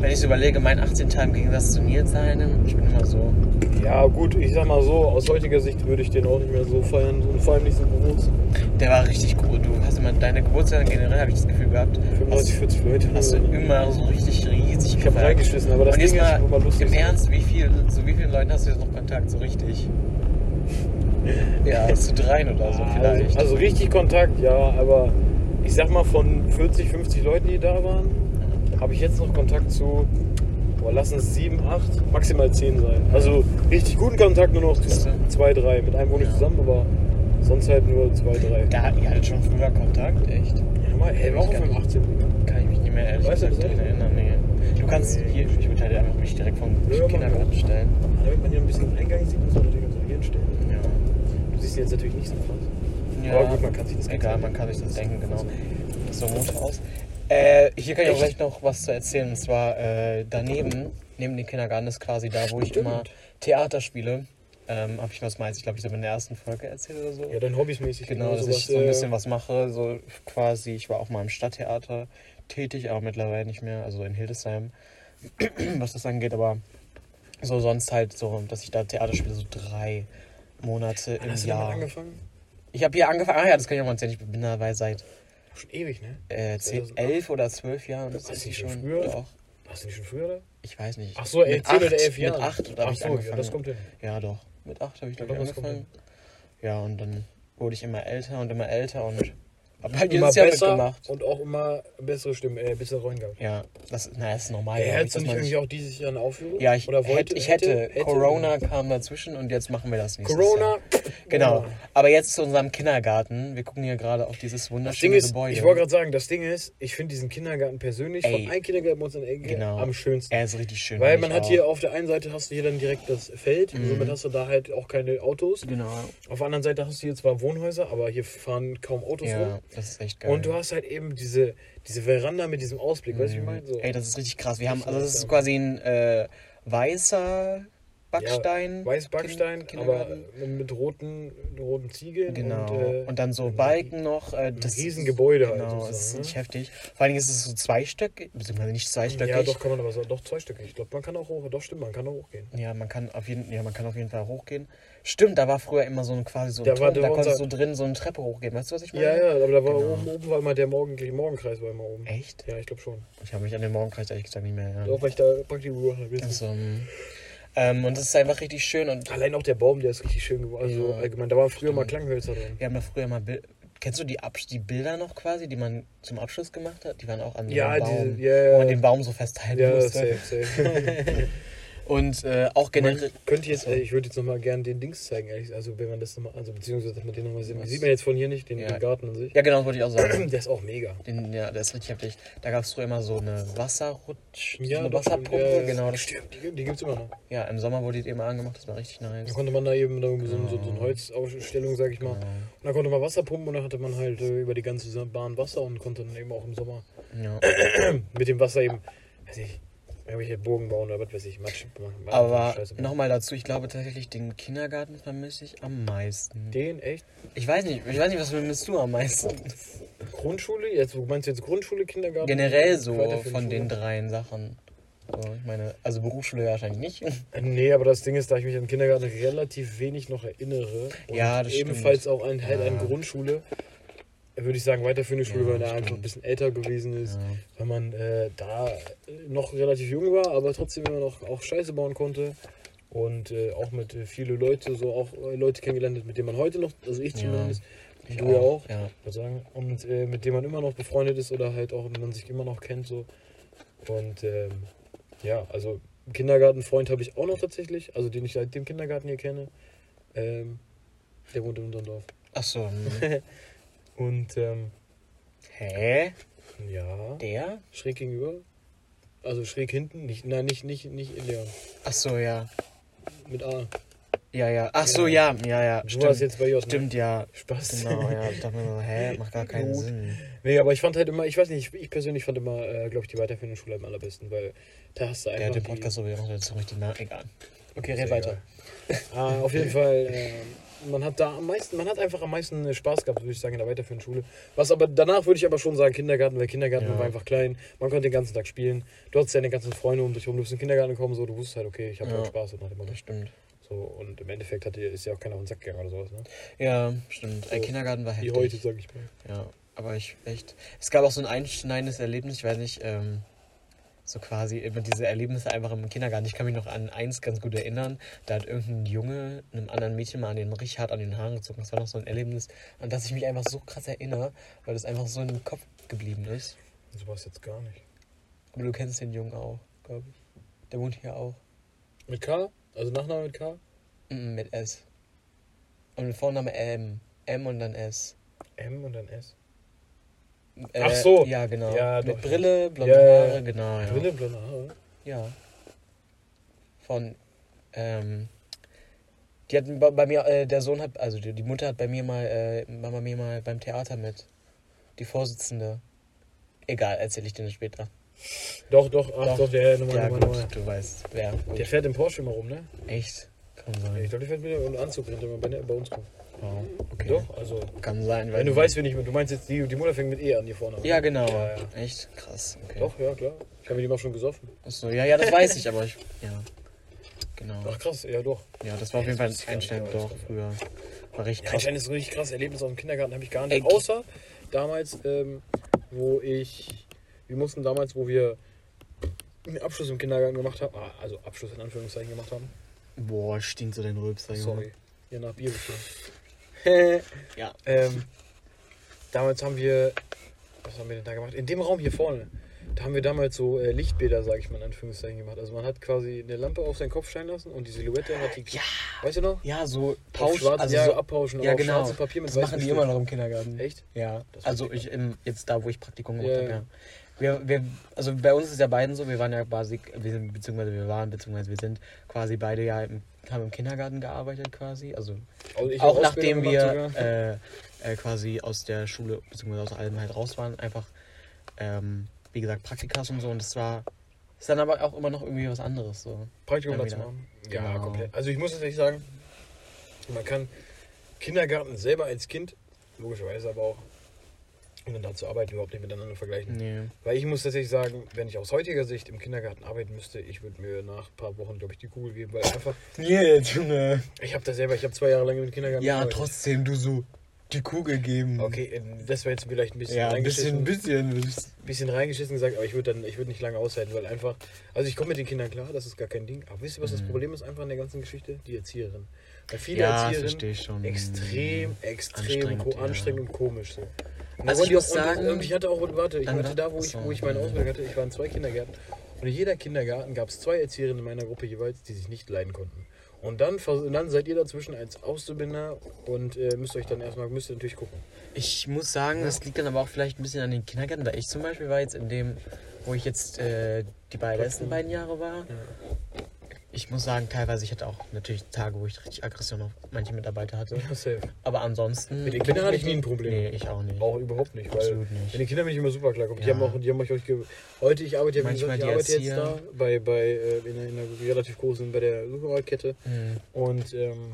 Wenn ich so überlege, mein 18. Teil im Gegensatz zu Nils seinem, ich bin immer so. Ja gut, ich sag mal so, aus heutiger Sicht würde ich den auch nicht mehr so feiern und vor allem nicht so groß. Der war richtig cool. Du hast immer deine Geburtstage generell, habe ich das Gefühl gehabt. 35, 40 Leute. Hast du immer so richtig riesig Ich hab gefeiert. reingeschissen, aber das Und Ding ist, mal man lustig im. Ernst, wie viel, zu wie vielen Leuten hast du jetzt noch Kontakt, so richtig? Ja, zu dreien oder so vielleicht. Also, also richtig Kontakt, ja, aber ich sag mal von 40, 50 Leuten, die da waren, habe ich jetzt noch Kontakt zu, boah, lassen es 7, 8, maximal 10 sein. Also richtig guten Kontakt nur noch Siehst du? 2, 3. Mit einem wohne ich zusammen, aber sonst halt nur 2, 3. da hatten die halt schon früher Kontakt, echt? Ja, mal, ey, auch auf ich- 18. Kann ich mich nicht mehr ehrlich Weißt du gesagt erinnern, nee. Du kannst hier, ich würde halt einfach mich direkt vom Ja, Kindergarten stellen. Damit man hier ein bisschen Eingang sieht, muss man natürlich unser Hirn stellen. Ja. Du siehst ihn jetzt natürlich nicht so krass. Ja, Aber gut, man kann sich das Egal, man kann sich das denken, genau. So Motor aus. Äh, hier kann ich auch gleich noch was zu erzählen. Und zwar äh, daneben, neben dem Kindergarten ist quasi da, wo ich Stimmt. immer Theater spiele. Ähm, habe ich was meinst? Ich glaube, ich habe in der ersten Folge erzählt oder so. Ja, dann hobbysmäßig. Genau, dass sowas, ich so ein äh, bisschen was mache, so quasi, ich war auch mal im Stadttheater tätig, aber mittlerweile nicht mehr, also in Hildesheim, was das angeht, aber so sonst halt so, dass ich da Theater spiele, so drei Monate Wann im hast du Jahr. angefangen? Ich habe hier angefangen, ah ja, das kann ich auch mal erzählen, ich bin dabei seit Schon ewig, ne? äh, 10, 2008. 11 oder 12 Jahren, das ist du ich schon früher? doch, Hast du nicht schon früher ich weiß nicht. Ach so, ey, mit 10 oder acht, 11 Jahren. Mit 8 oder Ach so, ja, angefangen. das kommt hin. Ja, doch. Mit acht habe ich, glaube Ja, ich, angefangen. Ja, und dann wurde ich immer älter und immer älter und habe halt Immer besser mitgemacht. und auch immer bessere Stimmen, äh, bessere gehabt. Ja, das, na, das ist normal. Ja, hättest du nicht irgendwie auch dieses Jahr eine Aufführung? Ja, ich, Oder wollte, hätte, ich hätte, hätte, Corona kam dazwischen und jetzt machen wir das nächstes Corona. Jahr. Genau. Aber jetzt zu unserem Kindergarten. Wir gucken hier gerade auf dieses wunderschöne ist, Gebäude. ich wollte gerade sagen, das Ding ist, ich finde diesen Kindergarten persönlich Ey. von einem Kindergarten bei uns in Ecke Genau. am schönsten. er ist richtig schön. Weil man hat auch. hier auf der einen Seite hast du hier dann direkt das Feld, Mhm. somit hast du da halt auch keine Autos. Genau. Auf der anderen Seite hast du hier zwar Wohnhäuser, aber hier fahren kaum Autos Ja, rum. Das ist echt geil. Und du hast halt eben diese, diese Veranda mit diesem Ausblick, weißt du, wie ich meine? So. Mhm. Ey, das ist richtig krass. Wir haben, Das also das ist quasi ein äh, weißer Backstein. Weiß Backstein, Kind- aber mit roten, roten Ziegeln. Genau. Und, äh, Und dann so Balken noch. Äh, das ist- Riesengebäude halt Genau, sozusagen, das ist ne? richtig heftig. Vor allen Dingen ist es so zweistöckig, beziehungsweise nicht zweistöckig. ja, doch kann man aber so, doch zweistöckig. Ich glaube, man kann auch hoch, doch stimmt, man kann auch hochgehen. Ja, man kann auf jeden, ja, man kann auf jeden Fall hochgehen. Stimmt, da war früher immer so ein quasi so ein Da Turm, war da konntest du unser- drin so eine Treppe hochgehen. Weißt du, was ich meine? Ja, ja, aber da war Genau. oben, oben war immer der Morgen, Morgenkreis war immer oben. Echt? Ja, ich glaube schon. Ich habe mich an den Morgenkreis ehrlich gesagt nicht mehr erinnert. Auch weil ich da Praktikum gemacht habe. Also, ähm, und es ist einfach richtig schön und Allein auch der Baum, der ist richtig schön geworden. Also Ja, allgemein, da waren früher mal stimmt. Klanghölzer drin. wir haben ja früher mal Bil Kennst du die, Abs die Bilder noch quasi, die man zum Abschluss gemacht hat? Die waren auch an Ja, Baum, diese, ja, wo man den Baum so festhalten ja, musste. safe, safe. Und äh, auch Man generell. könnte jetzt, So. äh, ich würde jetzt nochmal gerne den Dings zeigen, ehrlich. Also wenn man das nochmal, also beziehungsweise dass man den nochmal sieht. Was? Sieht man jetzt von hier nicht, den, Ja. den Garten an sich. Ja, genau, das wollte ich auch sagen. Der ist auch mega. Den, ja, der ist richtig heftig. Da gab es früher immer so eine Wasserrutsch, so eine Wasserpumpe, ja, ja, genau. Das, Stimmt, die, die gibt's immer noch. ja, im Sommer wurde die immer angemacht, das war richtig Da nice. konnte man da eben da so, so, so Genau. eine Holzausstellung, sag ich mal. Genau. Und dann konnte man Wasser pumpen und dann hatte man halt äh, über die ganze Bahn Wasser und konnte dann eben auch im Sommer Ja. mit dem Wasser eben, weiß ich, irgendwelche Burgen bauen oder was weiß ich, Matsch machen. Aber nochmal dazu, ich glaube tatsächlich, den Kindergarten vermisse ich am meisten. Den, echt? Ich weiß nicht, ich weiß nicht, was vermisst du am meisten? Grundschule? Jetzt, du meinst jetzt Grundschule, Kindergarten? Generell so von den dreien Sachen. So, ich meine, also Berufsschule wahrscheinlich nicht. Äh, Nee, aber das Ding ist, da ich mich an Kindergarten relativ wenig noch erinnere. Und Ja, das ebenfalls stimmt. auch an, halt an Ja. Grundschule. Würde ich sagen, weiterführende Schule, Ja, weil er einfach ein bisschen älter gewesen ist. Ja. Weil man äh, da äh, noch relativ jung war, aber trotzdem immer noch auch Scheiße bauen konnte. Und äh, auch mit äh, viele Leute, so auch äh, Leute kennengelernt hat, mit denen man heute noch, also ich Ja. zumindest, Ich du ja auch, Ja. sagen, und äh, mit dem man immer noch befreundet ist oder halt auch man sich immer noch kennt so. Und ähm, ja, also Kindergartenfreund habe ich auch noch tatsächlich, also den ich seit dem Kindergarten hier kenne. Ähm, der wohnt in unserem Dorf. Achso. hm. Und ähm, Hä? ja, Der? schräg gegenüber. Also schräg hinten, nicht, nein, nicht, nicht, nicht in Leon. Achso, ja. Mit A. Ja, ja. Achso, ja, ja, ja. Du Stimmt. warst jetzt bei J. ne? Stimmt, ja. Spaß. Genau, ja. Ich dachte mir so, hä, macht gar keinen Gut. Sinn. Nee, aber ich fand halt immer, ich weiß nicht, ich, ich persönlich fand immer, äh, glaube ich, die weiterführende Schule am allerbesten, weil da hast du einfach. Der hat den die- Podcast so noch dazu richtig nah. Egal. Okay, Sehr red weiter. Ah, auf jeden Fall, äh, man hat da am meisten, man hat einfach am meisten Spaß gehabt, würde ich sagen, in der weiterführenden Schule. Was aber danach würde ich aber schon sagen, Kindergarten, weil Kindergarten Ja. war einfach klein, man konnte den ganzen Tag spielen. Du hattest deine ganzen Freunde um dich herum, du bist in den Kindergarten gekommen, so, du wusstest halt, okay, ich habe Ja. halt Spaß und halt immer Das stimmt. so. Und im Endeffekt hat, ist ja auch keiner auf den Sack gegangen oder sowas, ne? Ja, stimmt. Ein So, Kindergarten war Wie heftig. heute, sag ich mal. Ja, aber ich echt. Es gab auch so ein einschneidendes Erlebnis, ich weiß nicht, ähm, so quasi immer diese Erlebnisse einfach im Kindergarten. Ich kann mich noch an eins ganz gut erinnern. Da hat irgendein Junge einem anderen Mädchen mal an den richtig hart an den Haaren gezogen. Das war noch so ein Erlebnis, an das ich mich einfach so krass erinnere, weil das einfach so im Kopf geblieben ist. So war es jetzt gar nicht. Aber du kennst den Jungen auch, glaube ich. Der wohnt hier auch. Mit K? Also Nachname mit K? Mhm, mit S. Und mit Vorname M. M und dann S. M und dann S. Äh, Ach so. Ja, genau. Ja, mit doch. Brille, blonde Ja, ja, ja. Haare, genau. Ja. Brille, blonde Haare. Ja. Von, ähm, die hatten bei bei mir, äh, der Sohn hat, also die, die Mutter hat bei mir mal, äh, war bei mir mal beim Theater mit. Die Vorsitzende. Egal, erzähle ich dir später. Doch, doch, ach Doch. doch, der Nummer, ja, Nummer, gut, Nummer. du weißt, wer. Gut. Der fährt im Porsche immer rum, ne? Echt? Kann sein. Ich glaube, ich werde mir einen Anzug rennt immer bei, bei uns kommen. Ja, okay. Doch, also. Kann sein, weil Wenn du weißt, wenn ich, du meinst jetzt, die, die Mutter fängt mit E an hier vorne. oder? Ja, genau. Ja, ja. Echt? Krass. Okay. Doch, ja, klar. Ich habe mit ihm auch schon gesoffen. Achso, ja, ja, das weiß ich, aber ich. Ja. Genau. Ach krass, ja doch. Ja, das war auf jeden Fall ein Einstein doch früher. War recht Ja, krass. anscheinend ist ein richtig krasses Erlebnis aus dem Kindergarten, habe ich gar nicht. Ey, Außer damals, ähm, wo ich, wir mussten damals, wo wir einen Abschluss im Kindergarten gemacht haben, ah, also Abschluss in Anführungszeichen gemacht haben. Boah, stinkt so dein Rülpser, Junge. Sorry, hier nach Bier bestimmt. Ja. ähm, damals haben wir, was haben wir denn da gemacht? In dem Raum hier vorne. Da haben wir damals so äh, Lichtbilder, sage ich mal in Anführungszeichen, gemacht. Also man hat quasi eine Lampe auf seinen Kopf scheinen lassen und die Silhouette hat die. Ja. Weißt du noch? Ja, so Pausch, schwarz, also ja, so, abpauschen, ja auf genau. schwarzem Papier mit das machen die Stift. immer noch im Kindergarten. Echt? Ja, Das also ich im, jetzt da, wo ich Praktikum gemacht Ja, habe, ja. Wir, wir, also bei uns ist ja beiden so, wir waren ja quasi, wir sind, beziehungsweise wir waren, beziehungsweise wir sind quasi beide ja im, haben im Kindergarten gearbeitet quasi. Also Also auch nachdem wir äh, äh, quasi aus der Schule, beziehungsweise aus allem halt raus waren, einfach, ähm, wie gesagt, Praktikas und so. Und das war, ist dann aber auch immer noch irgendwie was anderes so. Praktikum dazu machen. Ja, Genau. komplett. Also ich muss tatsächlich sagen, man kann Kindergarten selber als Kind, logischerweise aber auch, und dann dazu arbeiten, überhaupt nicht miteinander vergleichen. Nee. Weil ich muss tatsächlich sagen, wenn ich aus heutiger Sicht im Kindergarten arbeiten müsste, ich würde mir nach ein paar Wochen, glaube ich, die Kugel geben, weil einfach, Jetzt, Junge. ich habe das selber, ich habe zwei Jahre lang im Kindergarten Ja, gearbeitet. trotzdem, du so die Kugel geben. Okay, äh, das wäre jetzt vielleicht ein bisschen Ja, ein bisschen, ein reingeschissen, bisschen. bisschen reingeschissen gesagt, aber ich würde dann, ich würde nicht lange aushalten, weil einfach, also ich komme mit den Kindern klar, das ist gar kein Ding. Aber wisst ihr, was das Problem ist einfach in der ganzen Geschichte? Die Erzieherin. Weil viele Mhm. Ja, Erzieherinnen extrem, extrem Anstrengend, ko ja. anstrengend und komisch so. Also ich muss sagen- und, und ich hatte auch, warte, ich hatte da, wo ich, wo ich meine ja. Ausbildung hatte, ich war in zwei Kindergärten und in jeder Kindergarten gab es zwei Erzieherinnen in meiner Gruppe jeweils, die sich nicht leiden konnten. Und dann, dann seid ihr dazwischen als Auszubildender und äh, müsst euch dann erstmal, müsst ihr natürlich gucken. Ich muss sagen, das liegt dann aber auch vielleicht ein bisschen an den Kindergärten, da ich zum Beispiel war jetzt in dem, wo ich jetzt äh, die beiden letzten beiden Jahre war. Ich muss sagen, teilweise, ich hatte auch natürlich Tage, wo ich richtig Aggression auf manche Mitarbeiter hatte. Ja, safe. Aber ansonsten. Mit den Kindern hatte ich nie ein Problem. Nee, ich auch nicht. Auch überhaupt nicht, weil Absolut nicht. mit den Kindern bin ich immer super klar. Die Ja. haben auch, die haben euch, ge heute, ich arbeite ja, wie Manchmal gesagt, ich die arbeite jetzt da bei, bei äh, in, einer, in einer relativ großen, bei der Supermarktkette Mhm. und ähm,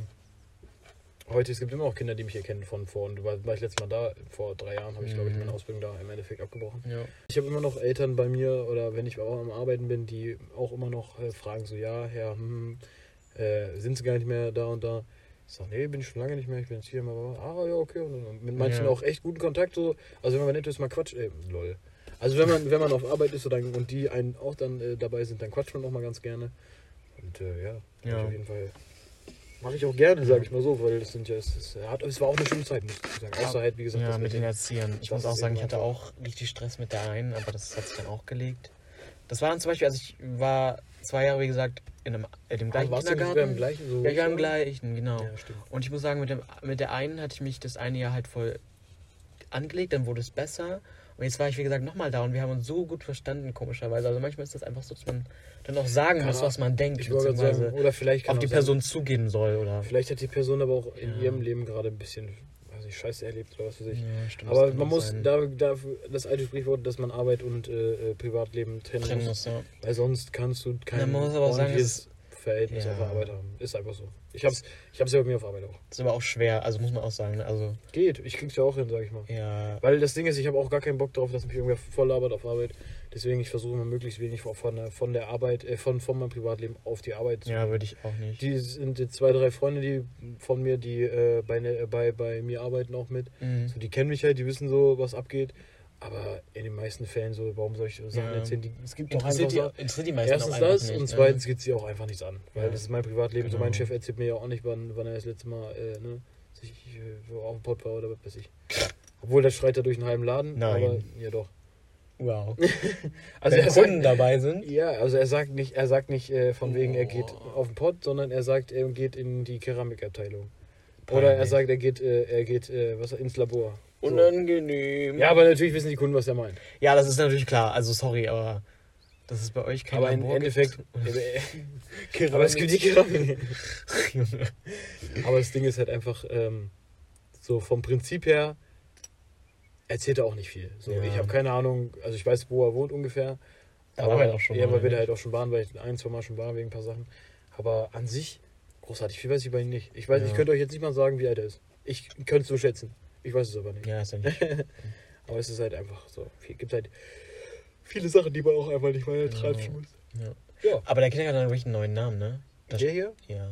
heute, es gibt immer noch Kinder, die mich erkennen von vor und war, war ich letztes Mal da, vor drei Jahren habe ich glaube ich Mhm. meine Ausbildung da im Endeffekt abgebrochen. Ja. Ich habe immer noch Eltern bei mir oder wenn ich auch am Arbeiten bin, die auch immer noch äh, fragen so, ja, Herr, hm, äh, sind Sie gar nicht mehr da und da? Ich sage, nee, bin ich schon lange nicht mehr, ich bin jetzt hier mal, ah ja, okay. Und, mit manchen Ja. auch echt guten Kontakt so. Also wenn man nett ist, mal Quatsch, äh, lol. Also wenn man, wenn man auf Arbeit ist so, dann, und die einen auch dann äh, dabei sind, dann quatscht man auch mal ganz gerne. Und äh, ja, Ja. auf jeden Fall. Mache ich auch gerne, sage ich mal so, weil das sind ja, es, es, hat, es war auch eine schöne Zeit, muss ich sagen. Außer halt, wie gesagt, Ja, mit den Erziehern. Ich muss auch ist sagen, ich hatte auch richtig Stress mit der einen, aber das hat sich dann auch gelegt. Das war dann zum Beispiel, also ich war zwei Jahre, wie gesagt, in, einem, in dem gleichen du Kindergarten. im gleichen? So ja, ich war im gleichen, genau. Ja. Und ich muss sagen, mit, dem, mit der einen hatte ich mich das eine Jahr halt voll angelegt, dann wurde es besser. Und jetzt war ich, wie gesagt, nochmal da und wir haben uns so gut verstanden, komischerweise. Also manchmal ist das einfach so, dass man dann auch sagen Kann muss, was man denkt, beziehungsweise sagen, oder vielleicht kann auf die auch sein- Person zugehen soll, oder? Vielleicht hat die Person aber auch in Ja. ihrem Leben gerade ein bisschen, weiß ich, Scheiße erlebt oder was weiß ich. Ja, stimmt, aber man muss sein. da, da das alte Sprichwort, dass man Arbeit und äh, äh, Privatleben trennen, trennen muss, ja. weil sonst kannst du kein man muss aber auch sagen, ordentliches Verhältnis Ja. auf der Arbeit haben. Ist einfach so. Ich hab's, ich hab's ja bei mir auf Arbeit auch. Das ist aber auch schwer, also muss man auch sagen. ne? Also, Geht, ich krieg's ja auch hin, sag ich mal. ja. Weil das Ding ist, ich habe auch gar keinen Bock darauf, dass mich irgendwer voll labert auf Arbeit. Deswegen, ich versuche immer möglichst wenig von der, von der Arbeit, äh, von, von meinem Privatleben auf die Arbeit zu Ja, würde ich auch nicht. Die sind jetzt zwei, drei Freunde, die von mir, die äh, bei, ne- bei, bei mir arbeiten auch mit. Mhm. So, die kennen mich halt, die wissen so, was abgeht. Aber in den meisten Fällen so, warum soll ich so Sachen Ja. erzählen? Die, es gibt doch einfach Interessiert, so, die, interessiert die meisten erstens auch einfach das nicht, und ne? zweitens geht sie auch einfach nichts an. Weil Ja. das ist mein Privatleben. So Genau. mein Chef erzählt mir ja auch nicht, wann, wann er das letzte Mal äh, ne, sich äh, so auf dem Pott war oder was weiß ich. Obwohl der schreit da durch einen halben Laden. Nein. Aber ja doch. Wow. Also Wenn er Kunden sagt, dabei sind. ja, also er sagt nicht, er sagt nicht äh, von wegen, er geht Oh. auf den Pott, sondern er sagt, er geht in die Keramikabteilung. Oder er sagt, er geht, äh, er geht äh, was, ins Labor. Unangenehm. Ja, aber natürlich wissen die Kunden, was er meint. Ja, das ist natürlich klar. Also sorry, aber das ist bei euch kein aber im Endeffekt. aber es gibt die Keramik. Aber das Ding ist halt einfach, ähm, so vom Prinzip her erzählt er auch nicht viel. So, Ja. Ich habe keine Ahnung, also ich weiß, wo er wohnt ungefähr. Da war er auch schon Ja, aber wird ne? er halt auch schon waren, weil ich ein, zwei Mal schon war wegen ein paar Sachen. Aber an sich Großartig, viel weiß ich bei ihm nicht. Ich weiß, Ja. ich könnte euch jetzt nicht mal sagen, wie alt er ist. Ich könnte es so schätzen. Ich weiß es aber nicht. Ja, ist ja nicht. Aber es ist halt einfach so. Es gibt halt viele Sachen, die man auch einfach nicht mal treibschen muss. Ja. Ja. Aber der Kindergarten hat wirklich einen neuen Namen, ne? Das- Der hier? Ja.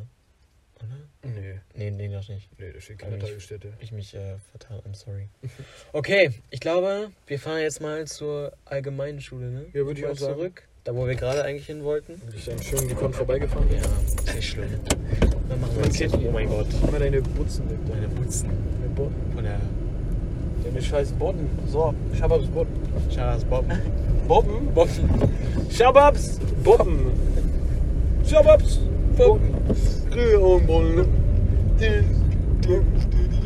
Oder? Nee, Nee, nee, noch nicht. nee, da steht keine ich-. Ich mich äh, vertan, I'm sorry. Okay, ich glaube, wir fahren jetzt mal zur allgemeinen Schule, ne? Ja, würde ich auch sagen. zurück. Da, wo wir gerade eigentlich hin wollten. Würde ich dann schön gekonnt vorbeigefahren Ja, nicht schlimm. Dann machen wir ihn. Oh mein Gott. Immer deine Butzen weg. Meine Putzen. Deine Bo- Von der Deine scheiß Botten. So, Schababs Botten. Charas Bob. Boppen? Schababs Boppen. Schababs Boppen. Grüne Augenbrauen.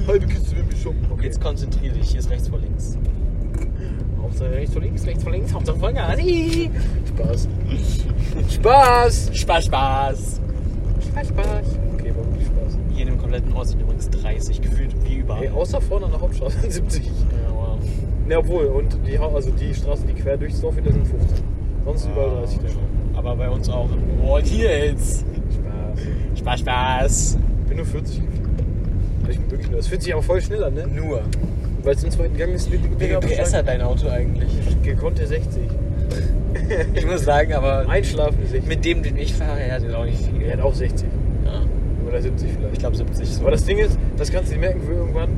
Halbe Kiste mit mir shoppen. Okay, jetzt konzentriere dich. Hier ist rechts vor links. Hauptsache rechts vor links, rechts vor links, Hauptsache Vollgas. Ih. Spaß. Spaß. Spaß, Spaß. Spaß, Spaß. Okay, war wirklich Spaß. Hier in dem kompletten Ort sind übrigens 30 gefühlt, wie überall. Hey, außer vorne an der Hauptstraße sind 70. ja, wow. Ne, obwohl, und die, also die Straßen, die quer durchs Dorf wieder sind 15. Sonst überall 30 dann. Aber bei uns auch. Oh, hier jetzt. Spaß. Spaß, Spaß. Ich bin nur 40 gefühlt. Ich bin wirklich nur. Das fühlt sich aber voll schnell an, ne? Nur. Weil es im zweiten Gang ist, Wie viel PS hat dein Auto eigentlich? Gekonnte 60. Ich muss sagen, aber Einschlafen 60. mit dem, den ich fahre, er hat jetzt auch nicht viel. Er hat auch 60. Oder 70 vielleicht. ich glaube 70. So. Aber das Ding ist, das kannst du dir merken für irgendwann.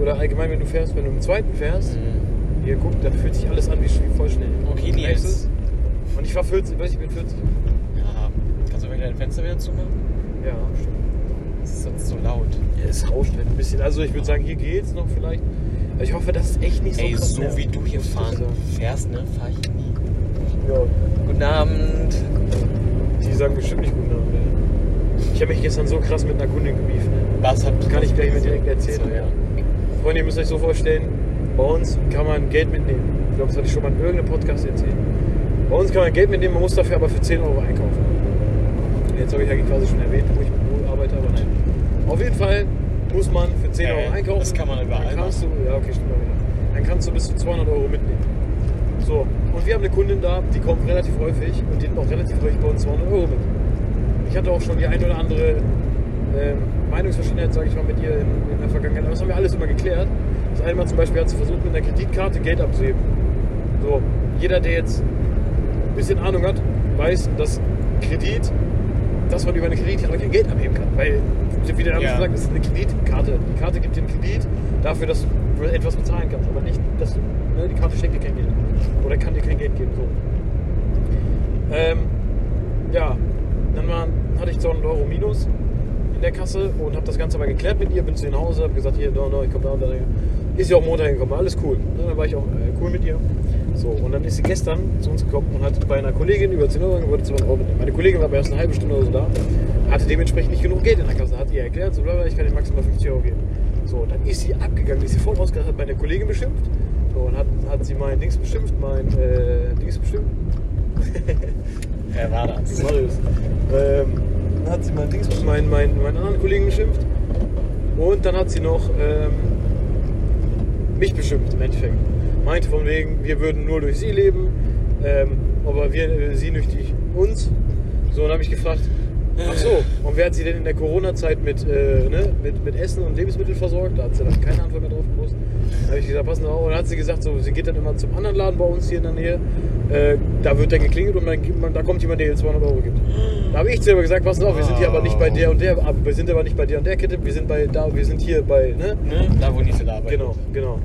Oder allgemein, wenn du fährst, wenn du im zweiten fährst. Mhm. Hier, guck, da fühlt sich alles an wie voll schnell. Okay, Merkst Nils. Und ich war 40, weiß ich, bin 40. Ja, kannst du vielleicht dein Fenster wieder zumachen? Ja, stimmt. Das ist sonst so laut. Ja, es rauscht halt ein bisschen. Also ich würde sagen, hier geht's noch vielleicht. Ich hoffe, das ist echt nicht so Ey, krass so wie du hier fahren fährst, ne, fahr ich nie. Ja, Guten Abend. die sagen bestimmt nicht guten Abend. Habe mich gestern so krass mit einer Kundin gebieft. Ne? Was hat Kann ich gleich mal direkt erzählen. So, ja. Freunde, ihr müsst euch so vorstellen, bei uns kann man Geld mitnehmen. Ich glaube, das hatte ich schon mal in irgendeinem Podcast erzählt. Bei uns kann man Geld mitnehmen, man muss dafür aber für 10 Euro einkaufen. Jetzt habe ich eigentlich quasi schon erwähnt, wo ich mit Wohl arbeite, aber nein. Auf jeden Fall muss man für 10 Ja, Euro ja, einkaufen. das kann man überall Dann kannst du, ja, okay, stimmt mal wieder. Dann kannst du bis zu 200 Euro mitnehmen. So, und wir haben eine Kundin da, die kommt relativ häufig und die nimmt auch relativ häufig bei uns 200 Euro mit. Ich hatte auch schon die ein oder andere ähm, Meinungsverschiedenheit, sage ich mal, mit ihr in, in der Vergangenheit. Aber das haben wir alles immer geklärt. Das eine Mal zum Beispiel hat sie versucht, mit einer Kreditkarte Geld abzuheben. So, jeder, der jetzt ein bisschen Ahnung hat, weiß, dass Kredit, dass man über eine Kreditkarte kein Geld abheben kann. Weil, wie der Name Ja. sagt, das ist eine Kreditkarte. Die Karte gibt dir einen Kredit dafür, dass du etwas bezahlen kannst. Aber nicht, dass du, ne, die Karte schenkt dir kein Geld. Oder kann dir kein Geld geben. So. Ähm, ja, dann waren, hatte ich 200 Euro minus in der Kasse und habe das Ganze aber geklärt mit ihr. Bin zu ihr nach Hause, habe gesagt, hier, no, no, ich komme da und da. Ist sie auch Montag gekommen, alles cool. Ne, Dann war ich auch äh, cool mit ihr. So, und dann ist sie gestern zu uns gekommen und hat bei einer Kollegin über 10 Euro angeboten, 200 Euro mitnehmen. Meine Kollegin war aber erst eine halbe Stunde oder so da, hatte dementsprechend nicht genug Geld in der Kasse. Hat ihr erklärt, so ich kann dir maximal 50 Euro geben. So, dann ist sie abgegangen, ist sie voll ausgegangen, hat meine Kollegin beschimpft. So, und hat, hat sie mein Dings beschimpft, mein äh, Dings bestimmt. Wer war das? Marius. Ähm, dann hat sie mein Dings, meinen mein, meinen anderen Kollegen beschimpft. Und dann hat sie noch ähm, mich beschimpft im Endeffekt. Meinte von wegen, wir würden nur durch sie leben, ähm, aber wir, äh, sie durch uns. So, und habe ich gefragt, ach so, und wer hat sie denn in der Corona-Zeit mit, äh, ne, mit, mit Essen und Lebensmitteln versorgt? Da hat sie dann keine Antwort mehr drauf gewusst. Habe ich gesagt, passen Sie auf. Und dann hat sie gesagt, so, sie geht dann immer zum anderen Laden bei uns hier in der Nähe. Äh, da wird dann geklingelt und man- da kommt jemand, der ihr 200 Euro gibt. Da habe ich zu ihr aber gesagt, passen Sie auf, wir sind hier aber nicht bei der und der, wir sind aber nicht bei der und der Kette, wir sind bei da, wir sind hier bei, ne? Ne? Da, wo Nils da arbeitet. Genau, genau.